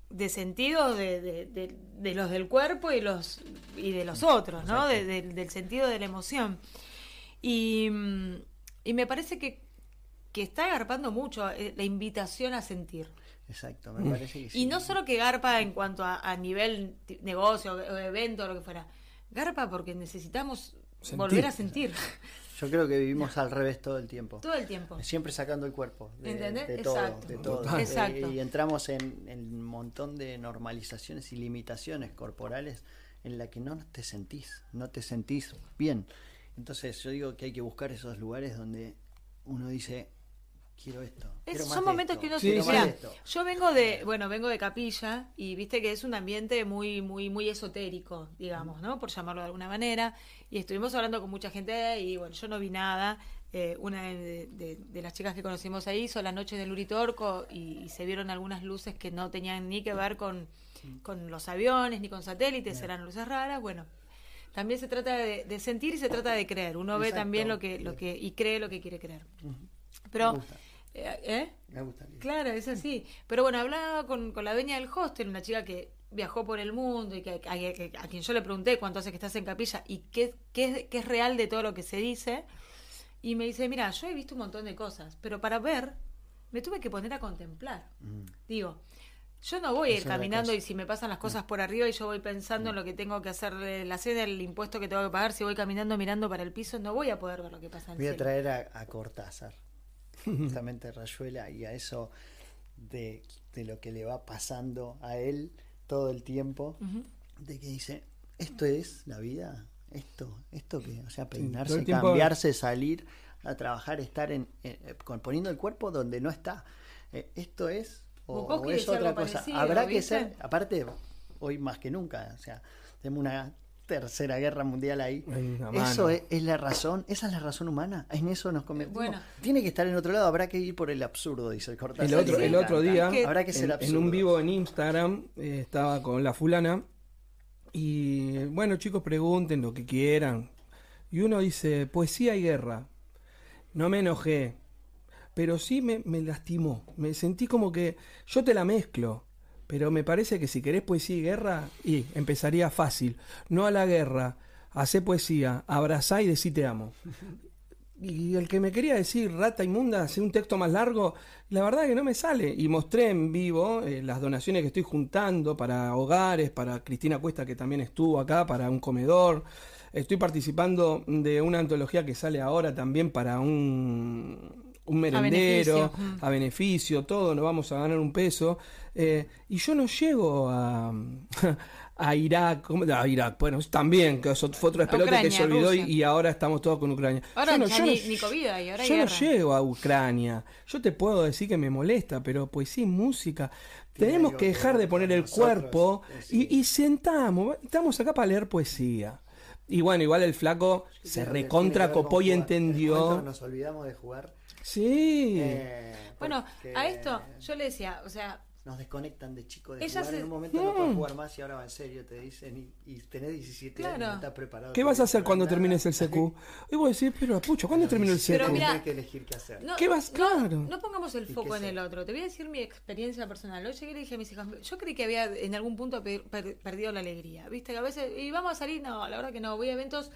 de sentidos de, de- de- de los del cuerpo y los y de los otros, ¿no? De- de- del sentido de la emoción. Y, y me parece que, que está agarpando mucho eh, la invitación a sentir. Exacto, me parece que sí. Y no solo que garpa en cuanto a, a nivel negocio o evento o lo que fuera. Garpa porque necesitamos Sentir. volver a sentir Yo creo que vivimos al revés todo el tiempo. todo el tiempo. Siempre sacando el cuerpo de, ¿Entendés? de todo, Exacto. de todo. Eh, Exacto. Y entramos en, en un montón de normalizaciones y limitaciones corporales en la que no te sentís, no te sentís bien. Entonces yo digo que hay que buscar esos lugares donde uno dice, quiero esto. Es- quiero más son momentos que uno Sí, se esto". yo vengo de bueno vengo de capilla y viste que es un ambiente muy muy muy esotérico digamos no por llamarlo de alguna manera. Y estuvimos hablando con mucha gente y bueno yo no vi nada. Eh, una de, de- de las chicas que conocimos ahí hizo la noche del Uritorco y, y se vieron algunas luces que no tenían ni que ver con, con los aviones ni con satélites eran luces raras. Bueno también se trata de, de sentir y se trata de creer. Uno ve también lo que lo que y cree lo que quiere creer. Pero Me gusta. eh, ¿eh? Me gusta. Claro, es así. Pero bueno, hablaba con, con la dueña del hostel, una chica que viajó por el mundo y que, a, quien yo le pregunté cuánto hace que estás en capilla y qué, qué, es- qué es real de todo lo que se dice. Y me dice, mira, yo he visto un montón de cosas, pero para ver me tuve que poner a contemplar. Mm. Digo, yo no voy a ir caminando y si me pasan las cosas por arriba y yo voy pensando en lo que tengo que hacer de la cena, el impuesto que tengo que pagar, si voy caminando mirando para el piso, no voy a poder ver lo que pasa en Voy a traer a, a Cortázar, justamente Rayuela, y a eso de, de lo que le va pasando a él todo el tiempo, de que dice, esto es la vida, esto, esto que, o sea, peinarse, tiempo- cambiarse, salir, a trabajar, estar en, eh, poniendo el cuerpo donde no está. Eh, esto es o, es otra cosa. parecido, Habrá que ser, aparte, hoy más que nunca, o sea, tenemos una tercera guerra mundial ahí. Eso es, es la razón, esa es la razón humana. En eso nos convertimos. Bueno. Tiene que estar en otro lado, habrá que ir por el absurdo, dice el Cortázar. El otro, el día, Que- habrá que ser en, un vivo en Instagram, eh, estaba con la fulana. Y bueno, chicos, pregunten lo que quieran. Y uno dice, poesía y guerra. No me enojé, pero sí me, me lastimó. Me sentí como que yo te la mezclo. Pero me parece que si querés poesía y guerra, y empezaría fácil. No a la guerra, hacé poesía, abrazá y decí te amo. Y el que me quería decir rata inmunda, hace un texto más largo, la verdad que no me sale. Y mostré en vivo eh, las donaciones que estoy juntando para hogares, para Cristina Cuesta que también estuvo acá, para un comedor. Estoy participando de una antología que sale ahora también para un, un merendero, beneficio, mm. a beneficio, todo, nos vamos a ganar un peso. Eh, y yo no llego a, a Irak, a Irak, bueno, también, que eso fue otro despelote que se olvidó y, ahora estamos todos con Ucrania. Ahora Yo no- yo ni, no- ni COVID hay, ahora hay yo no llego a Ucrania. Yo te puedo decir que me molesta, pero pues sí, música. Tenemos que dejar de poner el cuerpo y, y sentamos. Estamos acá para leer poesía. Y bueno, igual el flaco se recontra copó y entendió. Nos olvidamos de jugar. Sí. eh, Bueno, a esto yo le decía, o sea, Nos desconectan de chico de Ella jugar. se- En un momento no puedes jugar más y ahora va en serio, te dicen. Y, y tenés 17 años, no estás preparado. ¿Qué vas a hacer cuando termines el CQ? Y vos decís, pero pucho, ¿cuándo termino el Pero CQ? mira- Tienes que elegir qué hacer. no, ¿Qué vas- no- claro. no pongamos el ¿Y foco en el otro. Te voy a decir mi experiencia personal. Hoy llegué y le dije a mis hijas, yo creí que había en algún punto per- per- perdido la alegría. Viste que a veces, y vamos a salir, no, la verdad que no, voy a eventos,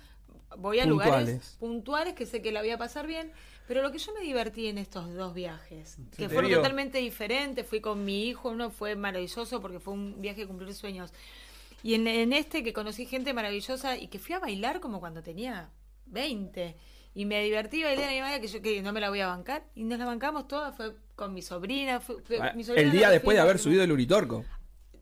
voy a lugares Puntuales. puntuales que sé que la voy a pasar bien, pero lo que yo me divertí en estos dos viajes, que fueron vio. totalmente diferentes, fui con mi hijo, uno fue maravilloso porque fue un viaje de cumplir sueños. Y en, en este que conocí gente maravillosa y que fui a bailar como cuando tenía 20. Y me divertí bailé a mi madre que yo que no me la voy a bancar. Y nos la bancamos todas, fue con mi sobrina. fue- fue- Ah, mi sobrina El día después de haber subido el Uritorco.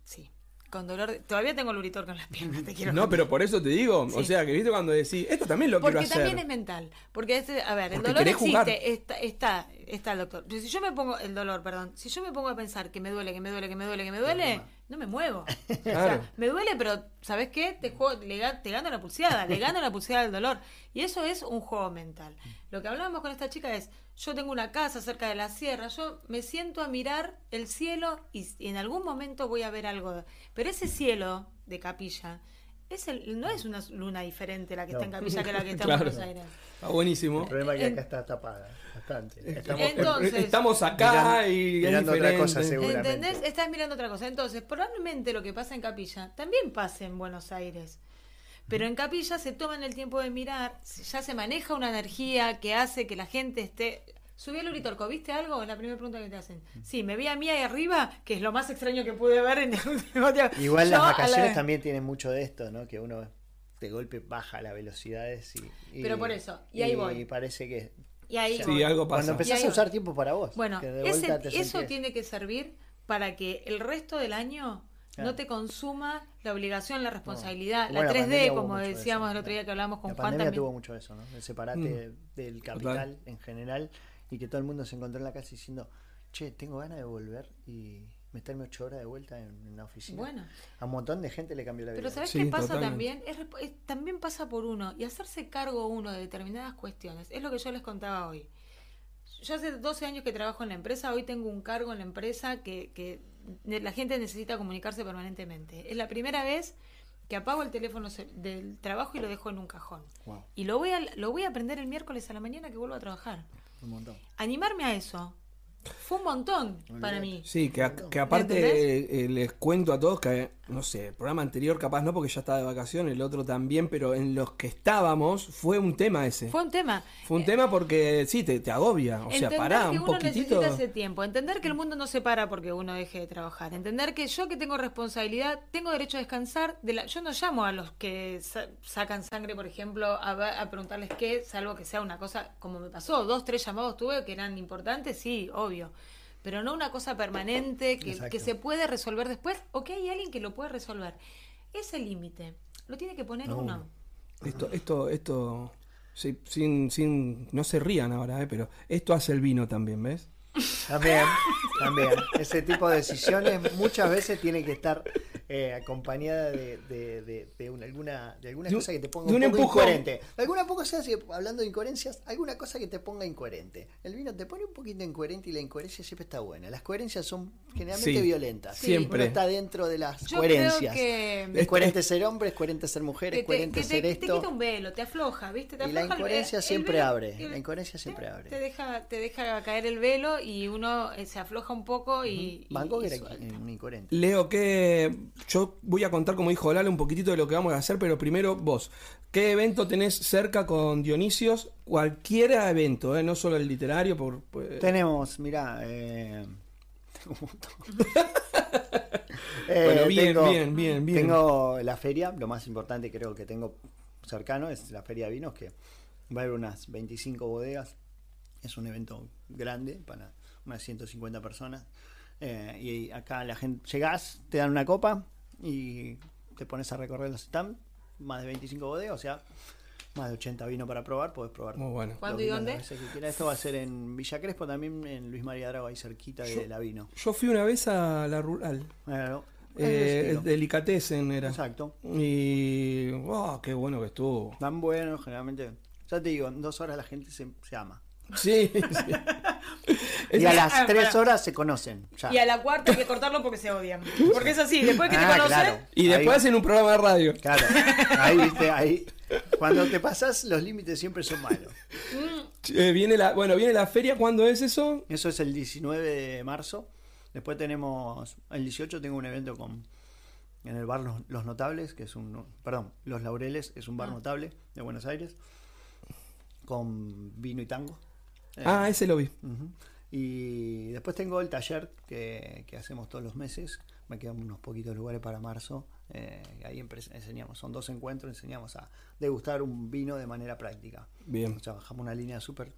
Sí, con dolor. de- todavía tengo el uritor con las piernas, te quiero No, contar. pero por eso te digo, o sea, que viste cuando decís, esto también lo Porque quiero hacer. también es mental. Porque, este, a ver, el Porque dolor existe, jugar. está, está, está el doctor. Pero si yo me pongo, el dolor, perdón, si yo me pongo a pensar que me duele, que me duele, que me duele, que me duele, no me muevo. O sea, me duele, pero ¿sabes qué? Te, juego, le, te gano la pulseada, le gano la pulseada al dolor. Y eso es un juego mental. Lo que hablábamos con esta chica es, yo tengo una casa cerca de la sierra, yo me siento a mirar el cielo y, y en algún momento voy a ver algo. Pero ese cielo de capilla... Es el, no es una luna diferente la que está en capilla que la que está Claro. en Buenos Aires. Está buenísimo. El problema es que acá está tapada bastante. Estamos Entonces- Estamos acá Mirando- y es mirando otra cosa, seguro. ¿Entendés? Seguramente. Estás mirando otra cosa. Entonces, probablemente lo que pasa en Capilla también pasa en Buenos Aires. Pero en Capilla se toman el tiempo de mirar, ya se maneja una energía que hace que la gente esté... Subí al Uritorco, ¿viste algo? Es la primera pregunta que te hacen. Sí, me vi a mí ahí arriba, que es lo más extraño que pude ver en el último tiempo. Igual Yo las la- vacaciones también tienen mucho de esto, ¿no? Que uno de golpe baja las velocidades y, y- Pero por eso, y ahí voy. Y parece que Y ahí Sí, voy. algo cuando empezás Y ahí a usar tiempo para vos. Bueno, ese- eso tiene que servir para que el resto del año Claro. no te consuma la obligación, la responsabilidad, Bueno, la 3D, pandemia hubo como decíamos eso. el otro día que hablamos con La Juan pandemia también. tuvo mucho eso, ¿no? El separate Mm. del capital en general y que todo el mundo se encontró en la casa diciendo, che, tengo ganas de volver y meterme ocho horas de vuelta en, la oficina. Bueno. A un montón de gente le cambió la vida. Pero ¿sabes Sí, qué pasa totalmente. también? Es es- también pasa por uno y hacerse cargo uno de determinadas cuestiones. Es lo que yo les contaba hoy. Yo hace 12 años que trabajo en la empresa, hoy tengo un cargo en la empresa que, que la gente necesita comunicarse permanentemente. Es la primera vez que apago el teléfono del trabajo y lo dejo en un cajón. Wow. Y lo voy, a, lo voy a aprender el miércoles a la mañana que vuelvo a trabajar. Un montón. Animarme a eso fue un montón para mí. Sí, que, a- que aparte ¿Entendés? eh, les cuento a todos que, no sé, el programa anterior capaz no porque ya estaba de vacaciones, el otro también, pero en los que estábamos fue un tema ese. Fue un tema. Fue un tema porque sí, te, te agobia. O sea, pará que un uno poquitito. necesita ese tiempo, entender que el mundo no se para porque uno deje de trabajar, entender que yo que tengo responsabilidad tengo derecho a descansar. De la, yo no llamo a los que sa- sacan sangre, por ejemplo, a, a preguntarles qué, salvo que sea una cosa como me pasó, dos, tres llamados tuve que eran importantes, sí, obvio. Pero no una cosa permanente que, que se puede resolver después o que hay alguien que lo puede resolver. Ese límite lo tiene que poner No, uno. uno. Esto, esto, esto Sí, sin, sin, no se rían ahora, ¿eh? pero esto hace el vino también, ¿ves? También, también. Ese tipo de decisiones muchas veces tiene que estar eh, acompañada de, de, de, de una, alguna, de alguna cosa que te ponga de un, un poco empujón. incoherente. Alguna cosa, si- hablando de incoherencias, alguna cosa que te ponga incoherente. El vino te pone un poquito incoherente y la incoherencia siempre está buena. Las coherencias son generalmente Sí, violentas. siempre. Uno está dentro de las Yo coherencias. creo que, Es coherente ser hombre, es coherente ser mujer, es te, coherente que te- ser te esto. quita un velo, te afloja, ¿viste? Te Y la afloja el- incoherencia el siempre velo, abre, el- la incoherencia siempre te- abre. Te deja, te deja caer el velo y uno eh, se afloja un poco y. Gogh y era. Leo, que yo voy a contar, como dijo Lalo, un poquitito de lo que vamos a hacer, pero primero vos. ¿Qué evento tenés cerca con Dionisios? Cualquier evento, ¿eh? no solo el literario. Por, pues- Tenemos, mira, eh, tengo un montón. Eh, Bueno, bien, tengo- bien, bien, bien. Tengo la feria, lo más importante creo que tengo cercano es la feria de vinos, que va a haber unas 25 bodegas. Es un evento grande para unas 150 personas. Eh, y acá la gente, llegás, te dan una copa y te pones a recorrer los stands, más de 25 bodegas, o sea, más de 80 vinos para probar, podés probar Muy bueno. ¿Cuándo y dónde? Esto va a ser en Villa Crespo, también en Luis María Drago, ahí cerquita de la vino. Yo fui una vez a la rural. Claro. Eh, Es el Delicatessen era. Exacto. Y. ¡Oh, qué bueno que estuvo! Tan bueno, generalmente. Ya te digo, en dos horas la gente se, se ama. Sí, sí. Y a Ah, las tres pará. horas se conocen. Ya. Y a la cuarta hay que cortarlo porque se odian. Porque es así, después que te Ah, conocen. claro. Y después Ahí- hacen un programa de radio. Claro, ahí viste, ahí. Cuando te pasas, los límites siempre son malos. Eh, viene la, bueno, viene la feria, ¿cuándo es eso? Eso es el 19 de marzo. Después tenemos, el 18 tengo un evento con en el bar Los, Los Notables, que es un, perdón, Los Laureles, es un bar notable de Buenos Aires, con vino y tango. Eh, Ah, ese lo vi. Y después tengo el taller que, que hacemos todos los meses. Me quedan unos poquitos lugares para marzo. eh, ahí enseñamos, son dos encuentros, enseñamos a degustar un vino de manera práctica. Bien. O sea, bajamos una línea súper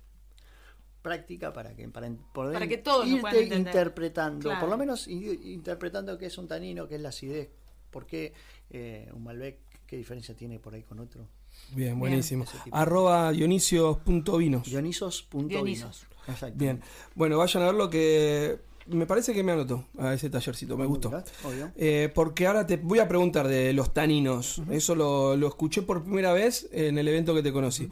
práctica para que para poder Para que todos lo irte interpretando, Claro. por lo menos interpretando qué es un tanino, qué es la acidez, por qué eh, un Malbec, qué diferencia tiene por ahí con otro. Bien, buenísimo. tipo. Arroba dionisios.vinos. Dionisos.vinos. Dionisos. Exacto. Bien. Bueno, vayan a ver lo que. Me parece que me anotó a ese tallercito, me gustó. Obvio. Eh, porque ahora te voy a preguntar de los taninos. Eso lo, lo escuché por primera vez en el evento que te conocí.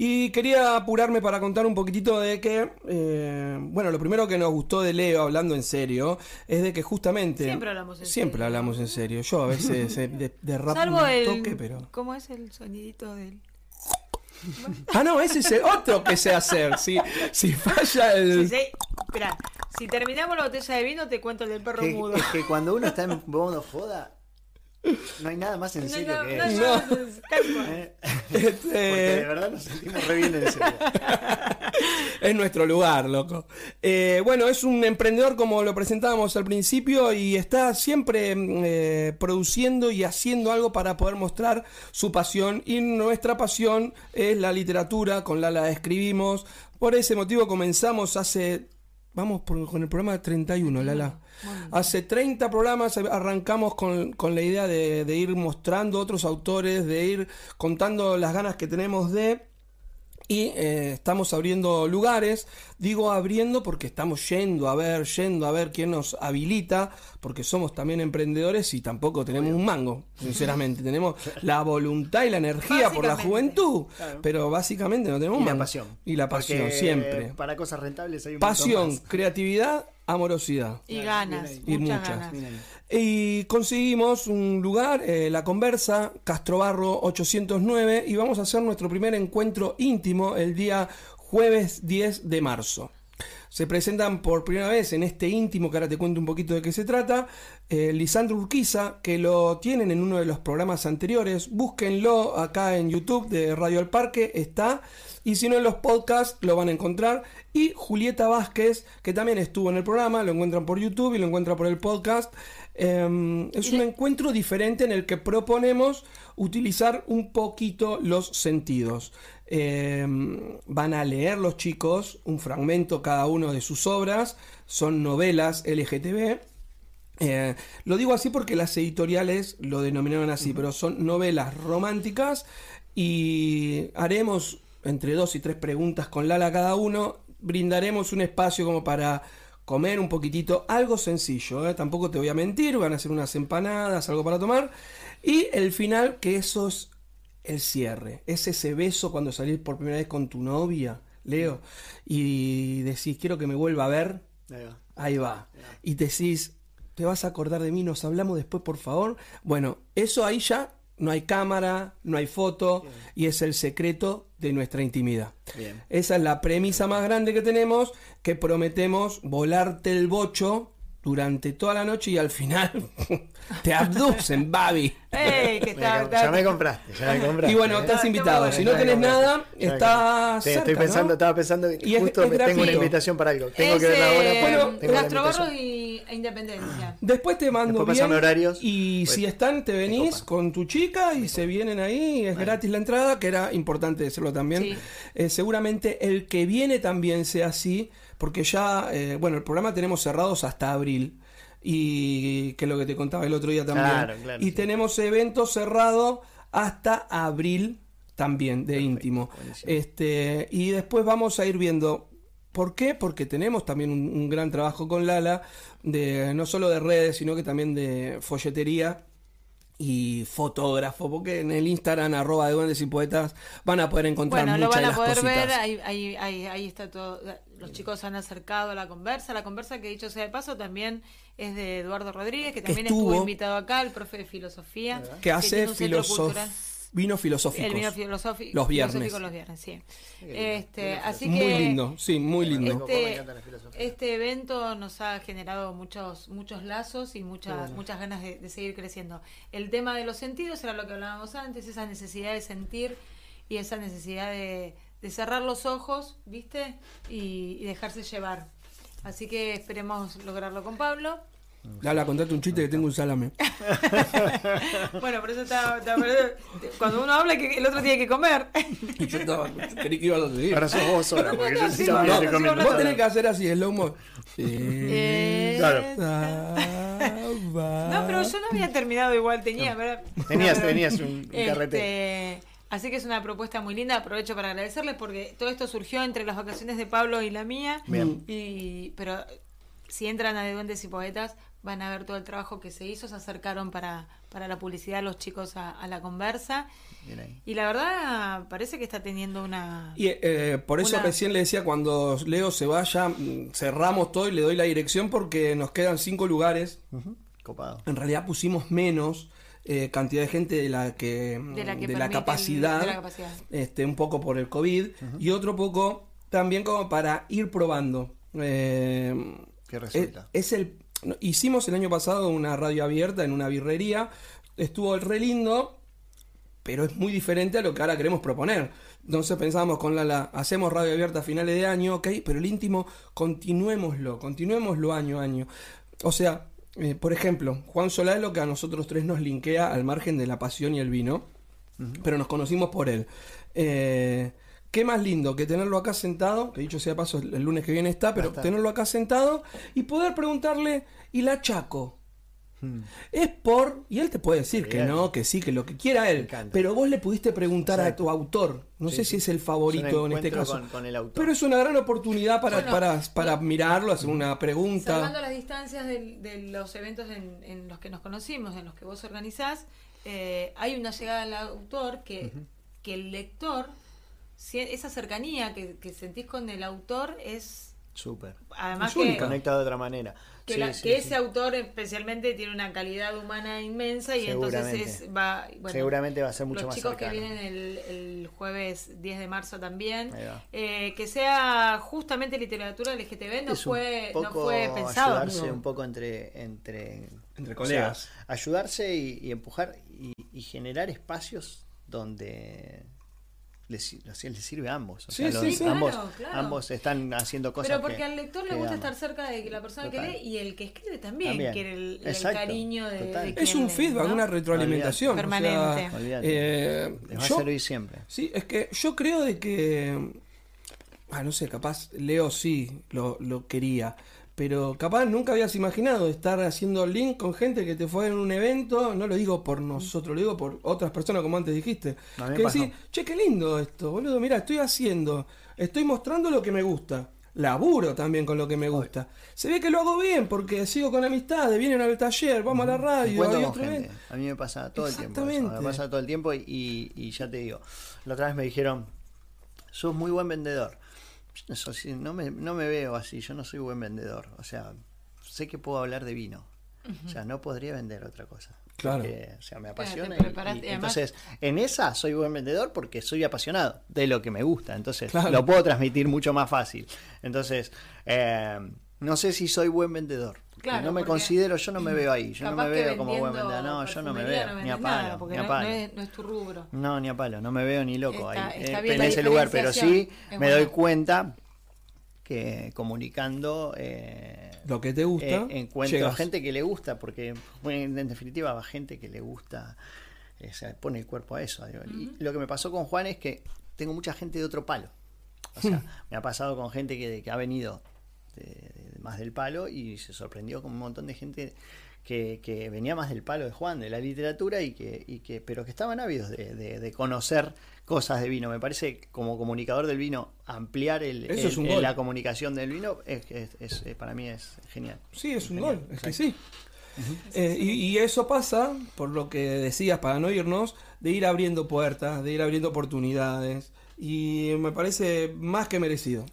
Y quería apurarme para contar un poquitito de que, eh, bueno, lo primero que nos gustó de Leo, hablando en serio, es de que justamente... Siempre hablamos en Siempre serio. hablamos en serio. Yo a veces eh, de, derrapo Salvo un el. toque, pero... ¿Cómo es el sonidito del.? Ah, no, ese es el otro que sé hacer. Si, si falla el... Esperá, si terminamos la botella de vino, te cuento el del perro Que- mudo. es que cuando uno está en modo joda, no hay nada más en serio no, que no, eso. no, no, tal cual. ¿eh? Este, Porque de verdad nos sentimos re bien en serio. Es nuestro lugar, loco. Eh, bueno, es un emprendedor como lo presentábamos al principio y está siempre mm, eh, produciendo y haciendo algo para poder mostrar su pasión. Y nuestra pasión es la literatura, con la la escribimos. Por ese motivo comenzamos hace... Vamos por- con el programa 31, Lala. Hace 30 programas arrancamos con, con la idea de, de ir mostrando otros autores, de ir contando las ganas que tenemos de y eh, estamos abriendo lugares. Digo abriendo porque estamos yendo a ver, yendo a ver quién nos habilita, porque somos también emprendedores y tampoco tenemos un mango, sinceramente. tenemos la voluntad y la energía por la juventud, Claro. pero básicamente no tenemos Y la pasión. Y la pasión, Porque siempre. Para cosas rentables hay un Pasión, más. creatividad, amorosidad. Y ganas. Y muchas, muchas. ganas. Y conseguimos un lugar, eh, La Conversa, Castrobarro 809, y vamos a hacer nuestro primer encuentro íntimo el día jueves 10 de marzo. Se presentan por primera vez en este íntimo, que ahora te cuento un poquito de qué se trata, eh, Lisandro Urquiza, que lo tienen en uno de los programas anteriores. Búsquenlo acá en YouTube de Radio El Parque, está. Y si no en los podcasts lo van a encontrar. Y Julieta Vázquez, que también estuvo en el programa, lo encuentran por YouTube y lo encuentran por el podcast. Eh, es un encuentro diferente en el que proponemos utilizar un poquito los sentidos. Eh, van a leer los chicos un fragmento cada uno de sus obras, son novelas LGTB. Eh, lo digo así porque las editoriales lo denominaron así, pero son novelas románticas y haremos entre dos y tres preguntas con Lala cada uno, brindaremos un espacio como para comer un poquitito, algo sencillo, ¿eh? tampoco te voy a mentir, van a hacer unas empanadas, algo para tomar, y el final, que eso es el cierre, es ese beso cuando salís por primera vez con tu novia, Leo, y decís, quiero que me vuelva a ver, Ahí va. ahí va, y decís, ¿te vas a acordar de mí? ¿Nos hablamos después, por favor? Bueno, eso ahí ya no hay cámara, no hay foto, y es el secreto de nuestra intimidad. Bien. Esa es la premisa más grande que tenemos, que prometemos volarte el bocho durante toda la noche y al final te abducen, Babi. ¡Ey! Que Me está, com- está- ya me compraste, ya me compraste. Y bueno, ¿eh? estás está invitado. Si no tenés nada, estás. Sí, estoy cerca, ¿no? pensando, estaba pensando Y justo es me tengo una invitación para algo. Tengo es, que verla ahora. eh, pero Bueno, invitación. Barros y e Independencia. Después te mando Después bien horarios. y Pues, si están te venís con tu chica y se vienen ahí, es gratis la entrada, que era importante decirlo también. Sí. Eh, seguramente el que viene también sea así, porque ya, eh, bueno, el programa tenemos cerrados hasta abril. Y que es lo que te contaba el otro día también. Claro, claro, y sí. tenemos eventos cerrados hasta abril también de íntimo. buenísimo. Este, y después vamos a ir viendo ¿Por qué? Porque tenemos también un, un gran trabajo con Lala, de, no solo de redes, sino que también de folletería y fotógrafo, porque en el Instagram arroba de duendes y poetas van a poder encontrar Bueno, lo muchas van de a las poder cositas. ver, ahí, ahí, ahí, ahí está todo. Los chicos han acercado a la conversa. La conversa que dicho sea de paso también es de Eduardo Rodríguez, que también estuvo- estuvo invitado acá, el profe de filosofía. que hace tiene un centro filosof- cultural. vinos filosóficos. El vino filosófico. Los viernes. filosófico los viernes, sí. Este, así Muy que lindo, sí, muy lindo. Este, filosofía. este evento nos ha generado muchos muchos lazos y muchas muchas ganas de, de seguir creciendo. El tema de los sentidos era lo que hablábamos antes, esa necesidad de sentir y esa necesidad de, de cerrar los ojos, ¿viste? Y, y dejarse llevar. Así que esperemos lograrlo con Pablo. Lala, contate un chiste que tengo un salame. Bueno, por eso está, está- por eso- cuando uno habla que el otro tiene que comer. Y yo estaba, creí que ibas a seguir. Ahora sos vos sola, porque yo Sí, no. Vos tenés que hacer así, el lomo. Sí. Eh, Claro. No, pero yo no había terminado igual, tenía, ¿verdad? Tenías, tenías un, un carrete. Este, así que es una propuesta muy linda. Aprovecho para agradecerles porque todo esto surgió entre las vacaciones de Pablo y la mía. Bien. Y, pero si entran a De Duendes y Poetas, van a ver todo el trabajo que se hizo. Se acercaron para, para la publicidad los chicos a, a la conversa. Bien ahí. Y la verdad, parece que está teniendo una. Y eh, por eso Una- recién le decía cuando Leo se vaya, mm, cerramos todo y le doy la dirección porque nos quedan cinco lugares. Ujú, Copado. En realidad pusimos menos eh, cantidad de gente de la que De la que de la capacidad, de la capacidad. este un poco por el covid y otro poco también como para ir probando. Eh, ¿Qué resulta? Es, es el hicimos el año pasado una radio abierta en una birrería, estuvo re lindo, pero es muy diferente a lo que ahora queremos proponer. Entonces pensábamos con Lala, hacemos radio abierta a finales de año, ok, pero el íntimo, continuémoslo, continuémoslo año a año. O sea, eh, por ejemplo, Juan Solá es lo que a nosotros tres nos linkea al margen de la pasión y el vino, pero nos conocimos por él. Eh, Qué más lindo que tenerlo acá sentado, que dicho sea de paso, el lunes que viene está, pero está. tenerlo acá sentado y poder preguntarle, ¿y la Chaco? Hmm. Es por, y él te puede decir que no, que sí, que lo que quiera él, pero vos le pudiste preguntar Exacto. a tu autor, no Sí, sé sí. si es el favorito en este caso, con- con el autor. pero es una gran oportunidad para, Bueno, para, para mirarlo, hacer una Salvando pregunta. las distancias de, los eventos en, en los que nos conocimos, en los que vos organizás, eh, hay una llegada al autor que, que el lector, si- esa cercanía que, que sentís con el autor es, Súper. además Es que, única. Conecta de otra manera. Que, Sí, la- sí, que sí. ese autor especialmente tiene una calidad humana inmensa y entonces es, va... bueno, Seguramente va a ser mucho los más chicos cercano. que vienen el, el jueves 10 de marzo también, eh, que sea justamente literatura LGTB, no Es fue, no fue pensado. ayudarse No. un poco entre entre, Entre o colegas. sea, ayudarse y, y empujar y, y generar espacios donde les, les- sirve a ambos. O Sí, sea, sí, los- sí. ambos, Claro, claro. ambos están haciendo cosas. Pero porque que- al lector le que gusta estar cerca de la persona Total. que lee y el que escribe también, También. quiere el, el Exacto, cariño de, de Es un feedback, ¿no? una retroalimentación. o sea, Permanente. Eh, Les va a yo- servir siempre. Sí, es que yo creo de que. Ah, no sé, capaz Leo sí lo, lo quería. Pero capaz nunca habías imaginado estar haciendo link con gente que te fue en un evento, no lo digo por nosotros, lo digo por otras personas como antes dijiste, que decís, che, qué lindo esto, boludo, mira, estoy haciendo, estoy mostrando lo que me gusta. Laburo también con lo que me gusta. Se ve que lo hago bien porque sigo con amistades, vienen al taller, vamos a la radio, hay. A mí me pasa todo el tiempo. eso. Me pasa todo el tiempo y, y- y ya te digo. La otra vez me dijeron, sos muy buen vendedor. Eso sí, no, me, no me veo así, yo no soy buen vendedor. O sea, sé que puedo hablar de vino. O sea, no podría vender otra cosa. Claro. Porque, o sea, me Claro, apasiona. y- preparaste, y además- entonces, en esa soy buen vendedor porque soy apasionado de lo que me gusta. Entonces, Claro. lo puedo transmitir mucho más fácil. Entonces, eh, no sé si soy buen vendedor. Claro, no me considero, yo no me veo ahí. Yo no me veo como buen vendedor. No, yo no me veo. no ni a nada, palo. porque Ni a no, palo. no es, no es tu rubro. No, ni a palo, no me veo ni loco Está- ahí, está eh, bien en ese lugar, pero sí es me doy cuenta que comunicando eh, Lo que te gusta, eh, encuentro llegas. gente que le gusta, porque bueno, en definitiva va gente que le gusta, eh, se pone el cuerpo a eso. digo. Y lo que me pasó con Juan es que tengo mucha gente de otro palo. O sea, me ha pasado con gente que, que ha venido de- de- más del palo y se sorprendió con un montón de gente que, que venía más del palo de Juan, de la literatura, y que, y que pero que estaban ávidos de, de- de conocer cosas de vino. Me parece como comunicador del vino, ampliar el, es la comunicación del vino es, es- es- eh, para mí es genial. Sí, es un Genial, gol, es que sí. Eh, y, y eso pasa, por lo que decías, para no irnos, de ir abriendo puertas, de ir abriendo oportunidades. Y me parece más que merecido.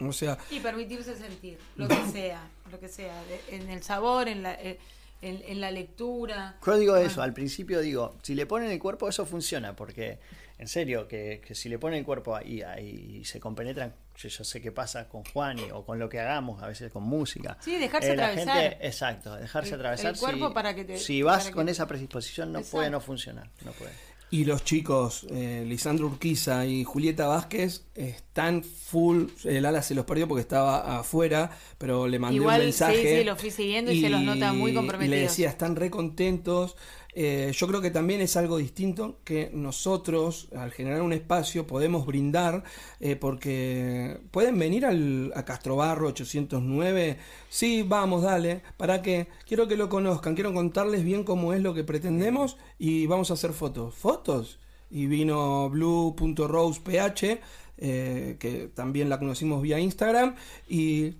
O sea, Y permitirse sentir, lo que sea, lo que sea, en el sabor, en la, eh, en, en la lectura. Yo digo Ah. eso, al principio digo, si le ponen el cuerpo eso funciona, porque en serio, que, que si le ponen el cuerpo ahí, ahí y se compenetran, yo, yo sé qué pasa con Juan y- o con lo que hagamos, a veces con música. Sí, dejarse la atravesar. gente- exacto, dejarse El- atravesar. el cuerpo si, para que te- si vas que- con esa predisposición no puede no funcionar, no puede. Y los chicos, eh, Lisandro Urquiza y Julieta Vázquez, están full. El ala se los perdió porque estaba afuera, pero le mandé Igual, un mensaje. sí, sí, lo fui siguiendo y se los nota muy y comprometidos. le decía, están re contentos. Eh, yo creo que también es algo distinto que nosotros, al generar un espacio, podemos brindar, eh, porque pueden venir al, a Castrobarro 809. Sí, vamos, dale. ¿Para qué? Quiero que lo conozcan, quiero contarles bien cómo es lo que pretendemos y vamos a hacer fotos. ¿Fotos? Y vino blue.roseph, eh, que también la conocimos vía Instagram, y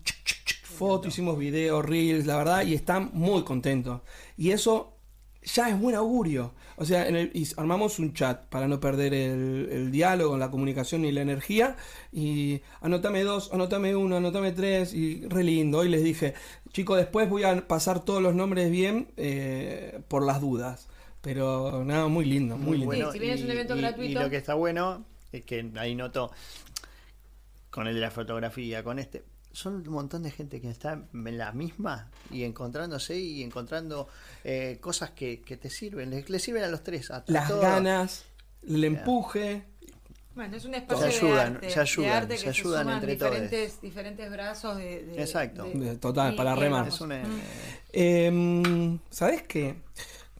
foto, hicimos videos, reels, la verdad, y están muy contentos. Y eso ya es buen augurio. O sea, en el- y armamos un chat para no perder el, el diálogo, la comunicación y la energía. Y anótame dos, anótame uno, anótame tres. Y re lindo. Hoy les dije, chicos, después voy a pasar todos los nombres bien eh, por las dudas. Pero nada, muy lindo, muy, lindo. bueno. si bien es un evento y- gratuito. Y lo que está bueno es que ahí noto con el de la fotografía, con este, son un montón de gente que está en la misma y encontrándose y encontrando eh, cosas que, que te sirven, le, le sirven a los tres, a, Las todos. ganas, el empuje. Bueno, es un espacio Se ayudan, de arte, se ayudan, de arte se que ayudan entre diferentes, diferentes brazos de, de- Exacto. De- total, para remar. Una- Eh, ¿Sabes qué?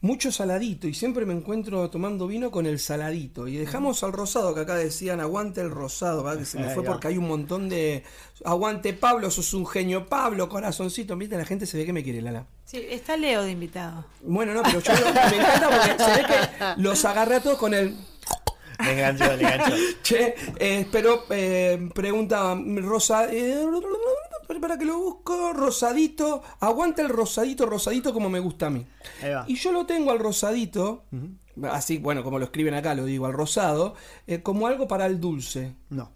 Mucho saladito y siempre me encuentro tomando vino con el saladito. Y dejamos al rosado, que acá decían aguante el rosado, ¿verdad? que se me Ahí fue va. porque hay un montón de... Aguante Pablo, sos un genio. Pablo, corazoncito. Viste, la gente se ve que me quiere, Lala. Sí, está Leo de invitado. Bueno, no, pero yo me encanta porque se ve que los agarré a todos con el... Le enganchó, le enganchó. Che, eh, pero eh, preguntaba, Rosa, eh, para que lo busco, rosadito, aguanta el rosadito, rosadito como me gusta a mí. Ahí va. Y yo lo tengo al rosadito, así, bueno, como lo escriben acá, lo digo, al rosado, eh, como algo para el dulce. No.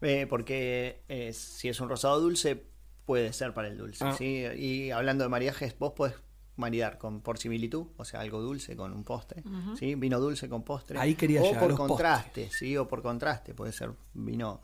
Eh, porque eh, si es un rosado dulce, puede ser para el dulce. Ah. ¿sí? Y hablando de mariajes, vos podés maridar con por similitud, o sea, algo dulce con un postre, ¿sí? vino dulce con postre. Ahí quería o llegar, por contraste, ¿sí? o por contraste, puede ser vino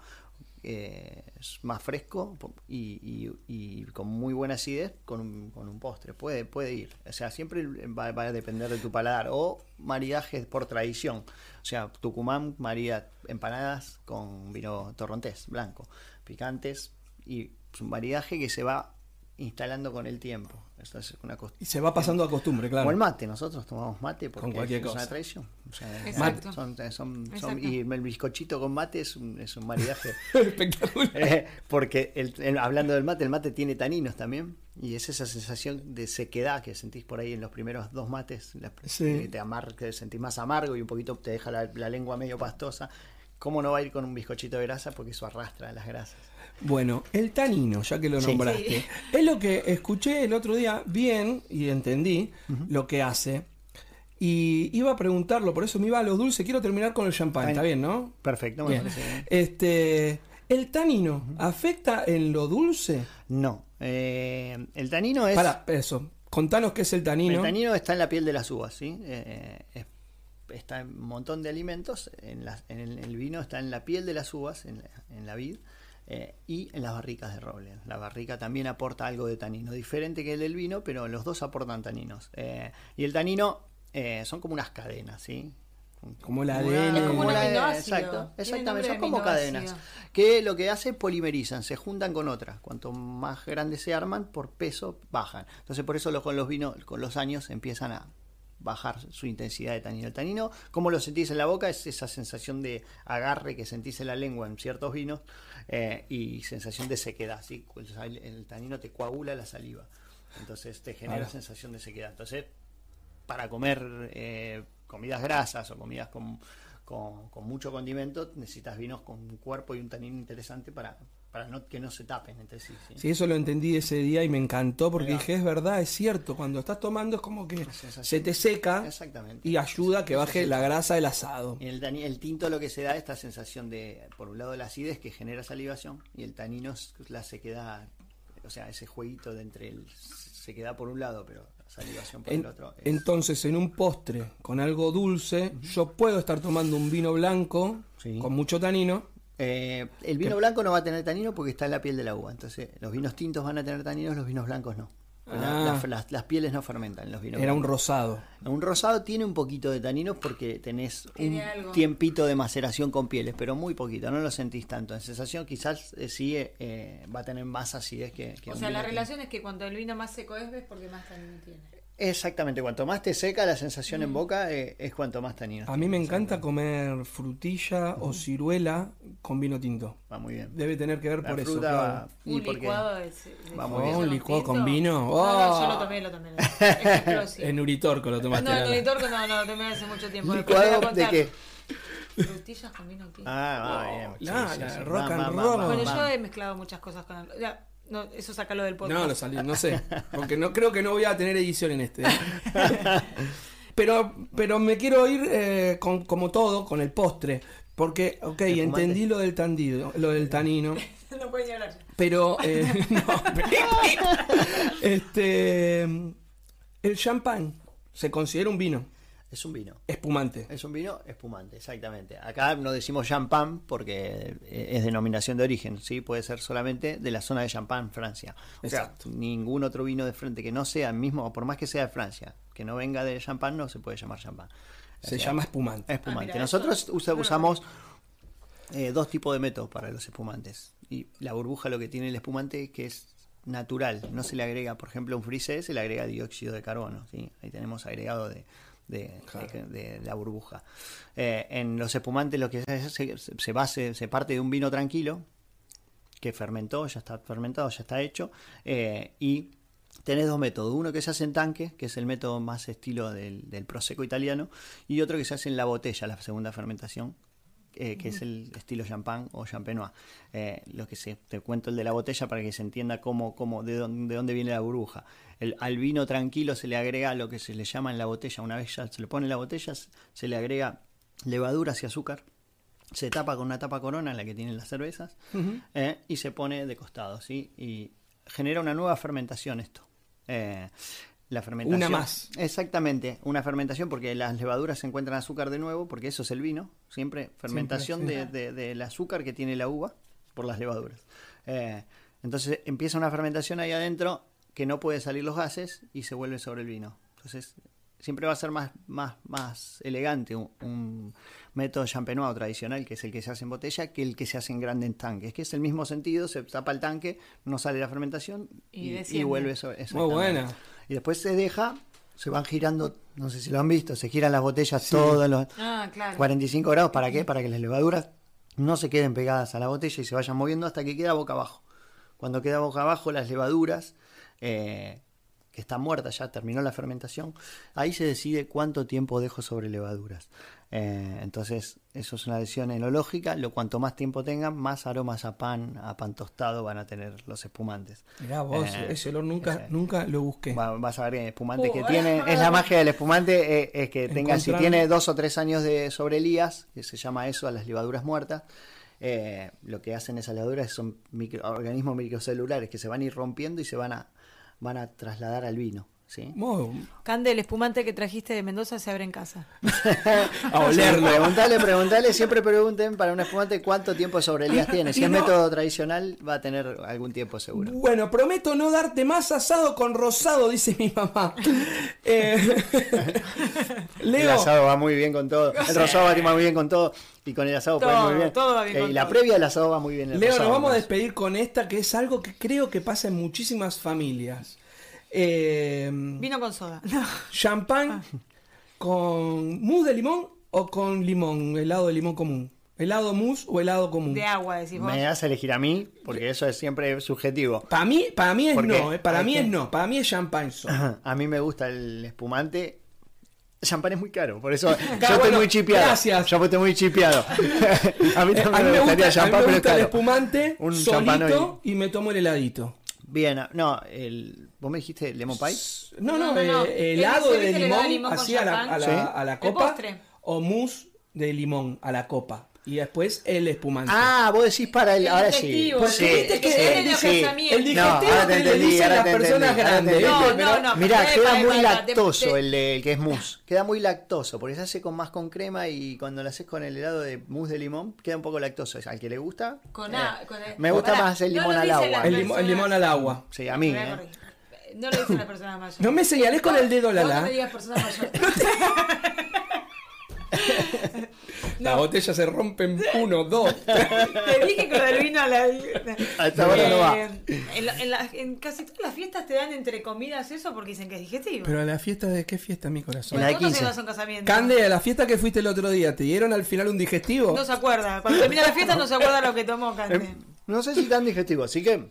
eh, más fresco y, y- y con muy buena acidez con un, con un postre. Puede, puede ir. O sea, siempre va, va a depender de tu paladar. O maridajes por tradición. O sea, Tucumán marida empanadas con vino torrontés blanco, picantes. Y es un maridaje que se va instalando con el tiempo. Esto es una costumbre. Y se va pasando a costumbre, claro. Como el mate, nosotros tomamos mate porque Con cualquier es cosa. una tradición. O sea, Exacto. son- son- son- Exacto. y el bizcochito con mate es un, es un maridaje. Espectacular. Eh, porque el- el- hablando del mate, el mate tiene taninos también. Y es esa sensación de sequedad que sentís por ahí en los primeros dos mates. la- Sí. que te amar, que sentís más amargo y un poquito te deja la, la lengua medio pastosa. ¿Cómo no va a ir con un bizcochito de grasa? Porque eso arrastra las grasas. Bueno, el tanino, ya que lo Sí. nombraste, Sí. es lo que escuché el otro día bien y entendí lo que hace. Y iba a preguntarlo, por eso me iba a los dulces. Quiero terminar con el champán, ¿está bien, no? Perfecto, me Bien. parece bien. Este, ¿El tanino afecta en lo dulce? No. eh, el tanino es. Para, eso. Contanos qué es el tanino. El tanino está en la piel de las uvas, ¿sí? Eh, es- está en un montón de alimentos. En, la- en el, el vino está en la piel de las uvas, en la, en la vid, eh, y en las barricas de roble. La barrica también aporta algo de tanino, diferente que el del vino, pero los dos aportan taninos. Eh, y el tanino eh, son como unas cadenas, ¿sí? Como el una- ADN. Es como un la- aminoácido. Exacto, exactamente, son como cadenas que lo que hace polimerizan, se juntan con otras. Cuanto más grandes se arman, por peso bajan. Entonces por eso lo- con los vinos, con los años empiezan a bajar su intensidad de tanino. El tanino, como lo sentís en la boca, es esa sensación de agarre que sentís en la lengua en ciertos vinos eh, y sensación de sequedad. ¿sí? El, el tanino te coagula la saliva. Entonces te genera sensación de sequedad. Entonces, para comer eh, comidas grasas o comidas con, con, con mucho condimento, necesitas vinos con un cuerpo y un tanino interesante para, para no, que no se tapen entre sí. ¿sí? Sí, eso lo entendí ese día y me encantó porque dije, es verdad, es cierto, cuando estás tomando es como que se te seca Exactamente. y ayuda a que baje la grasa del asado. Y el, el tinto lo que se da es esta sensación de, por un lado, la acidez que genera salivación y el tanino es la sequedad, o sea, ese jueguito de entre el sequedad por un lado, pero salivación por En- el otro. es- entonces, en un postre con algo dulce, yo puedo estar tomando un vino blanco Sí. con mucho tanino. Eh, el vino ¿Qué? blanco no va a tener tanino porque está en la piel de la uva. Entonces, los vinos tintos van a tener taninos, los vinos blancos no. La- Ah. la- las, las pieles no fermentan los vinos Era un rosado. Un rosado tiene un poquito de taninos porque tenés Tiene un algo. tiempito de maceración con pieles, pero muy poquito, no lo sentís tanto. En sensación quizás eh, sí eh, eh, va a tener más acidez que, que O sea, la relación es que cuando el vino más seco es, ves porque más tanino tiene. Exactamente, cuanto más te seca la sensación en boca eh, es cuanto más taninos. A mí me encanta comer frutilla o ciruela con vino tinto. Va muy bien. Debe tener que ver La por eso. claro. Un porque- licuado Va muy bien. Oh, un licuado con vino. No, no, Oh. yo lo tomé, lo tomé. Lo tomé. Es. En Uritorco lo tomaste. No, en. Uritorco no, no, lo tomé hace mucho tiempo. ¿Licuado de contar. qué? Frutillas con vino tinto. Ah, va bien. Sí, la- sí, la sí. rock Va, and va, va, roll. va, Bueno, yo he mezclado muchas cosas con el... ya, no, eso sácalo del podcast. No, lo salí, no sé. Porque no creo que no voy a tener edición en este. pero, pero me quiero ir eh, con, como todo, con el postre. Porque, ok, entendí lo del tandido, lo del tanino. no puede ni hablar. Pero, eh, no, este, el champán se considera un vino Es un vino. espumante. Es un vino espumante, exactamente. Acá no decimos champán porque eh, es denominación de origen, ¿sí? Puede ser solamente de la zona de Champagne, Francia. O sea, Exacto. ningún otro vino de frente que no sea mismo, por más que sea de Francia, que no venga de champán, no se puede llamar champán. O Se sea, llama espumante. espumante. Ah, mira, Nosotros usa- usamos eh, dos tipos de métodos para los espumantes. Y la burbuja lo que tiene el espumante es que es natural, no se le agrega, por ejemplo, un frisé se le agrega dióxido de carbono, ¿sí? ahí tenemos agregado de, de, Claro. de- de la burbuja. Eh, en los espumantes lo que se, hace, se, se base, se parte de un vino tranquilo, que fermentó, ya está fermentado, ya está hecho, eh, y tenés dos métodos, uno que se hace en tanque, que es el método más estilo del, del prosecco italiano, y otro que se hace en la botella, la segunda fermentación, eh, que es el estilo champán o champenois. Eh, lo que se, te cuento el de la botella para que se entienda cómo, cómo, de, dónde, de dónde viene la burbuja. El, al vino tranquilo se le agrega lo que se le llama en la botella, una vez ya se le pone en la botella, se le agrega levaduras y azúcar, se tapa con una tapa corona, la que tienen las cervezas, eh, y se pone de costado, ¿sí? Y genera una nueva fermentación esto. Eh, la fermentación. Una más. Exactamente, una fermentación porque las levaduras se encuentran azúcar de nuevo, porque eso es el vino, siempre fermentación sí. de- de- del azúcar que tiene la uva por las levaduras. Eh, entonces empieza una fermentación ahí adentro que no puede salir los gases y se vuelve sobre el vino. Entonces siempre va a ser más, más, más elegante un, un método champenois tradicional, que es el que se hace en botella, que el que se hace en grande en tanque. Es que es el mismo sentido, se tapa el tanque, no sale la fermentación Y y, y desciende. vuelve sobre. Muy buena. Y después se deja, se van girando, no sé si lo han visto, se giran las botellas todos los Ah, claro. 45 grados. ¿Para qué? Para que las levaduras no se queden pegadas a la botella y se vayan moviendo hasta que queda boca abajo. Cuando queda boca abajo, las levaduras, eh, que están muertas, ya terminó la fermentación, ahí se decide cuánto tiempo dejo sobre levaduras. Eh, entonces, eso es una decisión enológica. Lo cuanto más tiempo tengan, más aromas a pan, a pan tostado van a tener los espumantes. Mirá vos, Eh, ese olor nunca, ese. nunca lo busqué. Va- vas a ver que espumante que Oh, tiene, ah, es la magia del espumante, eh, es que tenga, si tiene dos o tres años de sobrelías, que se llama eso a las levaduras muertas, eh, lo que hacen esas levaduras son micro- organismos microcelulares que se van a ir rompiendo y se van a, van a trasladar al vino. ¿Sí? Muy- Cande, el espumante que trajiste de Mendoza se abre en casa. a olerlo. Preguntale, preguntale, siempre pregunten para un espumante cuánto tiempo de sobrelías tiene. Si Y es no- método tradicional, va a tener algún tiempo seguro. Bueno, prometo no darte más asado con rosado, dice mi mamá. Eh, El asado va muy bien con todo. El rosado va muy bien con todo. Y con el asado puede Todo, muy bien. todo va bien Eh, con y la todo. previa del asado va muy bien. el Leo, nos vamos a despedir con esta que es algo que creo que pasa en muchísimas familias. Eh, Vino con soda. No. champán con mousse de limón o con limón, helado de limón común. ¿Helado mousse o helado común? De agua, decís vos. Me das a elegir a mí, porque eso es siempre subjetivo. Para mí, para mí es no, eh, para ¿Por mí es no, para mí es champán solo. A mí me gusta el espumante. Champán es muy caro, por eso yo estoy muy chipeado. gracias. Yo estoy muy chipeado. a mí Eh, también a mí me me gustaría gusta, a mí champán, me pero es gusta el caro. espumante Un solito y me tomo el heladito. Bien, no, el, ¿vos me dijiste lemon pie? No, no, No, no, no. eh, helado de ¿viste el limón, limón así a la, a la- Sí. a la El copa o mousse de limón a la copa y después el espumante. Ah, vos decís para el. Ahora sí. Porque Sí, viste que sí, el sí. casamiento. el No, digestivo te que le dicen las te personas grandes. No, no, no. Mirá, queda muy lactoso el, de- el que es mousse. Queda muy lactoso, porque se hace con más con crema y cuando lo haces con el helado de mousse de limón, queda un poco lactoso. Al que le gusta. Con eh, a- con el- me gusta más el no limón al agua. El, limón- el limón al agua. Sí, a mí. Eh. No lo dicen las personas mayores. No me señales con el dedo, Lala. No me digas personas mayores. La botella se rompe en uno, dos. Te dije que lo del vino a la. Hasta ahora no va. Eh, En, la- en la- en casi todas las fiestas te dan entre comidas eso porque dicen que es digestivo. Pero a la fiesta de qué fiesta, mi corazón. En la de ¿Cuántos 15. años son casamiento? Cande, a la fiesta que fuiste el otro día, ¿te dieron al final un digestivo? No se acuerda. Cuando termina la fiesta no se acuerda lo que tomó, Cande. Eh, No sé si tan digestivo, así que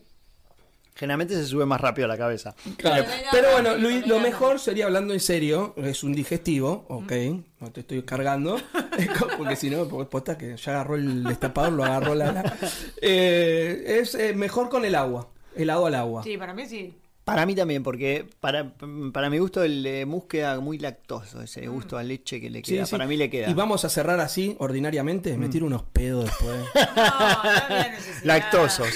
generalmente se sube más rápido a la cabeza. Claro. Pero no, Pero no, bueno, no, Luis, lo mejor sería hablando en serio, es un digestivo, ok, no te estoy cargando, porque si no, porque posta que ya agarró el destapador, lo agarró la... la- Eh, es eh, mejor con el agua, helado al agua. Sí, para mí sí. Para mí también, porque para, para mi gusto el eh, mousse queda muy lactoso, ese Mm. gusto a leche que le Sí, queda. sí. Para mí le queda. Y vamos a cerrar así, ordinariamente, me tiro unos pedos después. No, no había necesidad. Lactosos.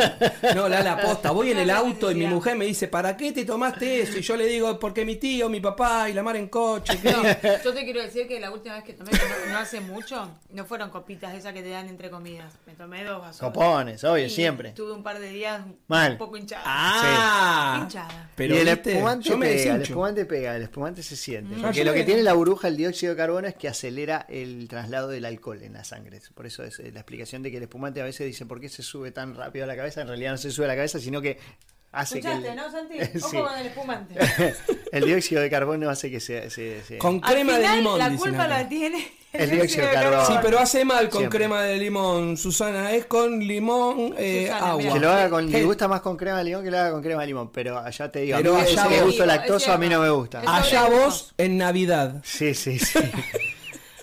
No, la la posta. Voy en el auto y mi mujer me dice, ¿para qué te tomaste eso? Y yo le digo, porque mi tío, mi papá y la mar en coche. No, yo te quiero decir que la última vez que tomé, no, no hace mucho, no fueron copitas esas que te dan entre comidas. Me tomé dos vasos. Copones, obvio, Y siempre. Tuve un par de días Mal. un poco hinchada. Ah, Hinchada. pero y el ¿viste? espumante yo me pega, el espumante pega, el espumante se siente. Mm. Porque lo que tiene la burbuja, el dióxido de carbono, es que acelera el traslado del alcohol en la sangre. Por eso es eh, la explicación de que el espumante a veces dice por qué se sube tan rápido a la cabeza. En realidad no se sube a la cabeza, sino que hace que ¿Escuchaste, el, no, Santi? Sí. Ojo con el espumante. el dióxido de carbono hace que se... se- se- Con Al crema final, de limón. la culpa la tiene El dióxido de carbono. Sí, pero hace mal con Siempre. crema de limón, Susana. Es con limón, eh, Susana, agua. Que lo haga con, me Eh, gusta más con crema de limón que lo haga con crema de limón, pero allá te digo, Pero a mí allá gusto Es lactoso a mí no me gusta. Allá vos en Navidad. Sí, sí, sí.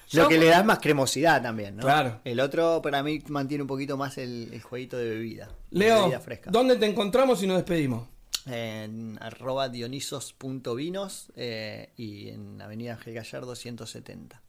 Yo- Lo que le da es más cremosidad también, ¿no? Claro. El otro para mí mantiene un poquito más el, el jueguito de bebida. de Leo, bebida fresca. ¿dónde te encontramos y nos despedimos? En arroba dionisos.vinos eh, y en Avenida Ángel Gallardo 170.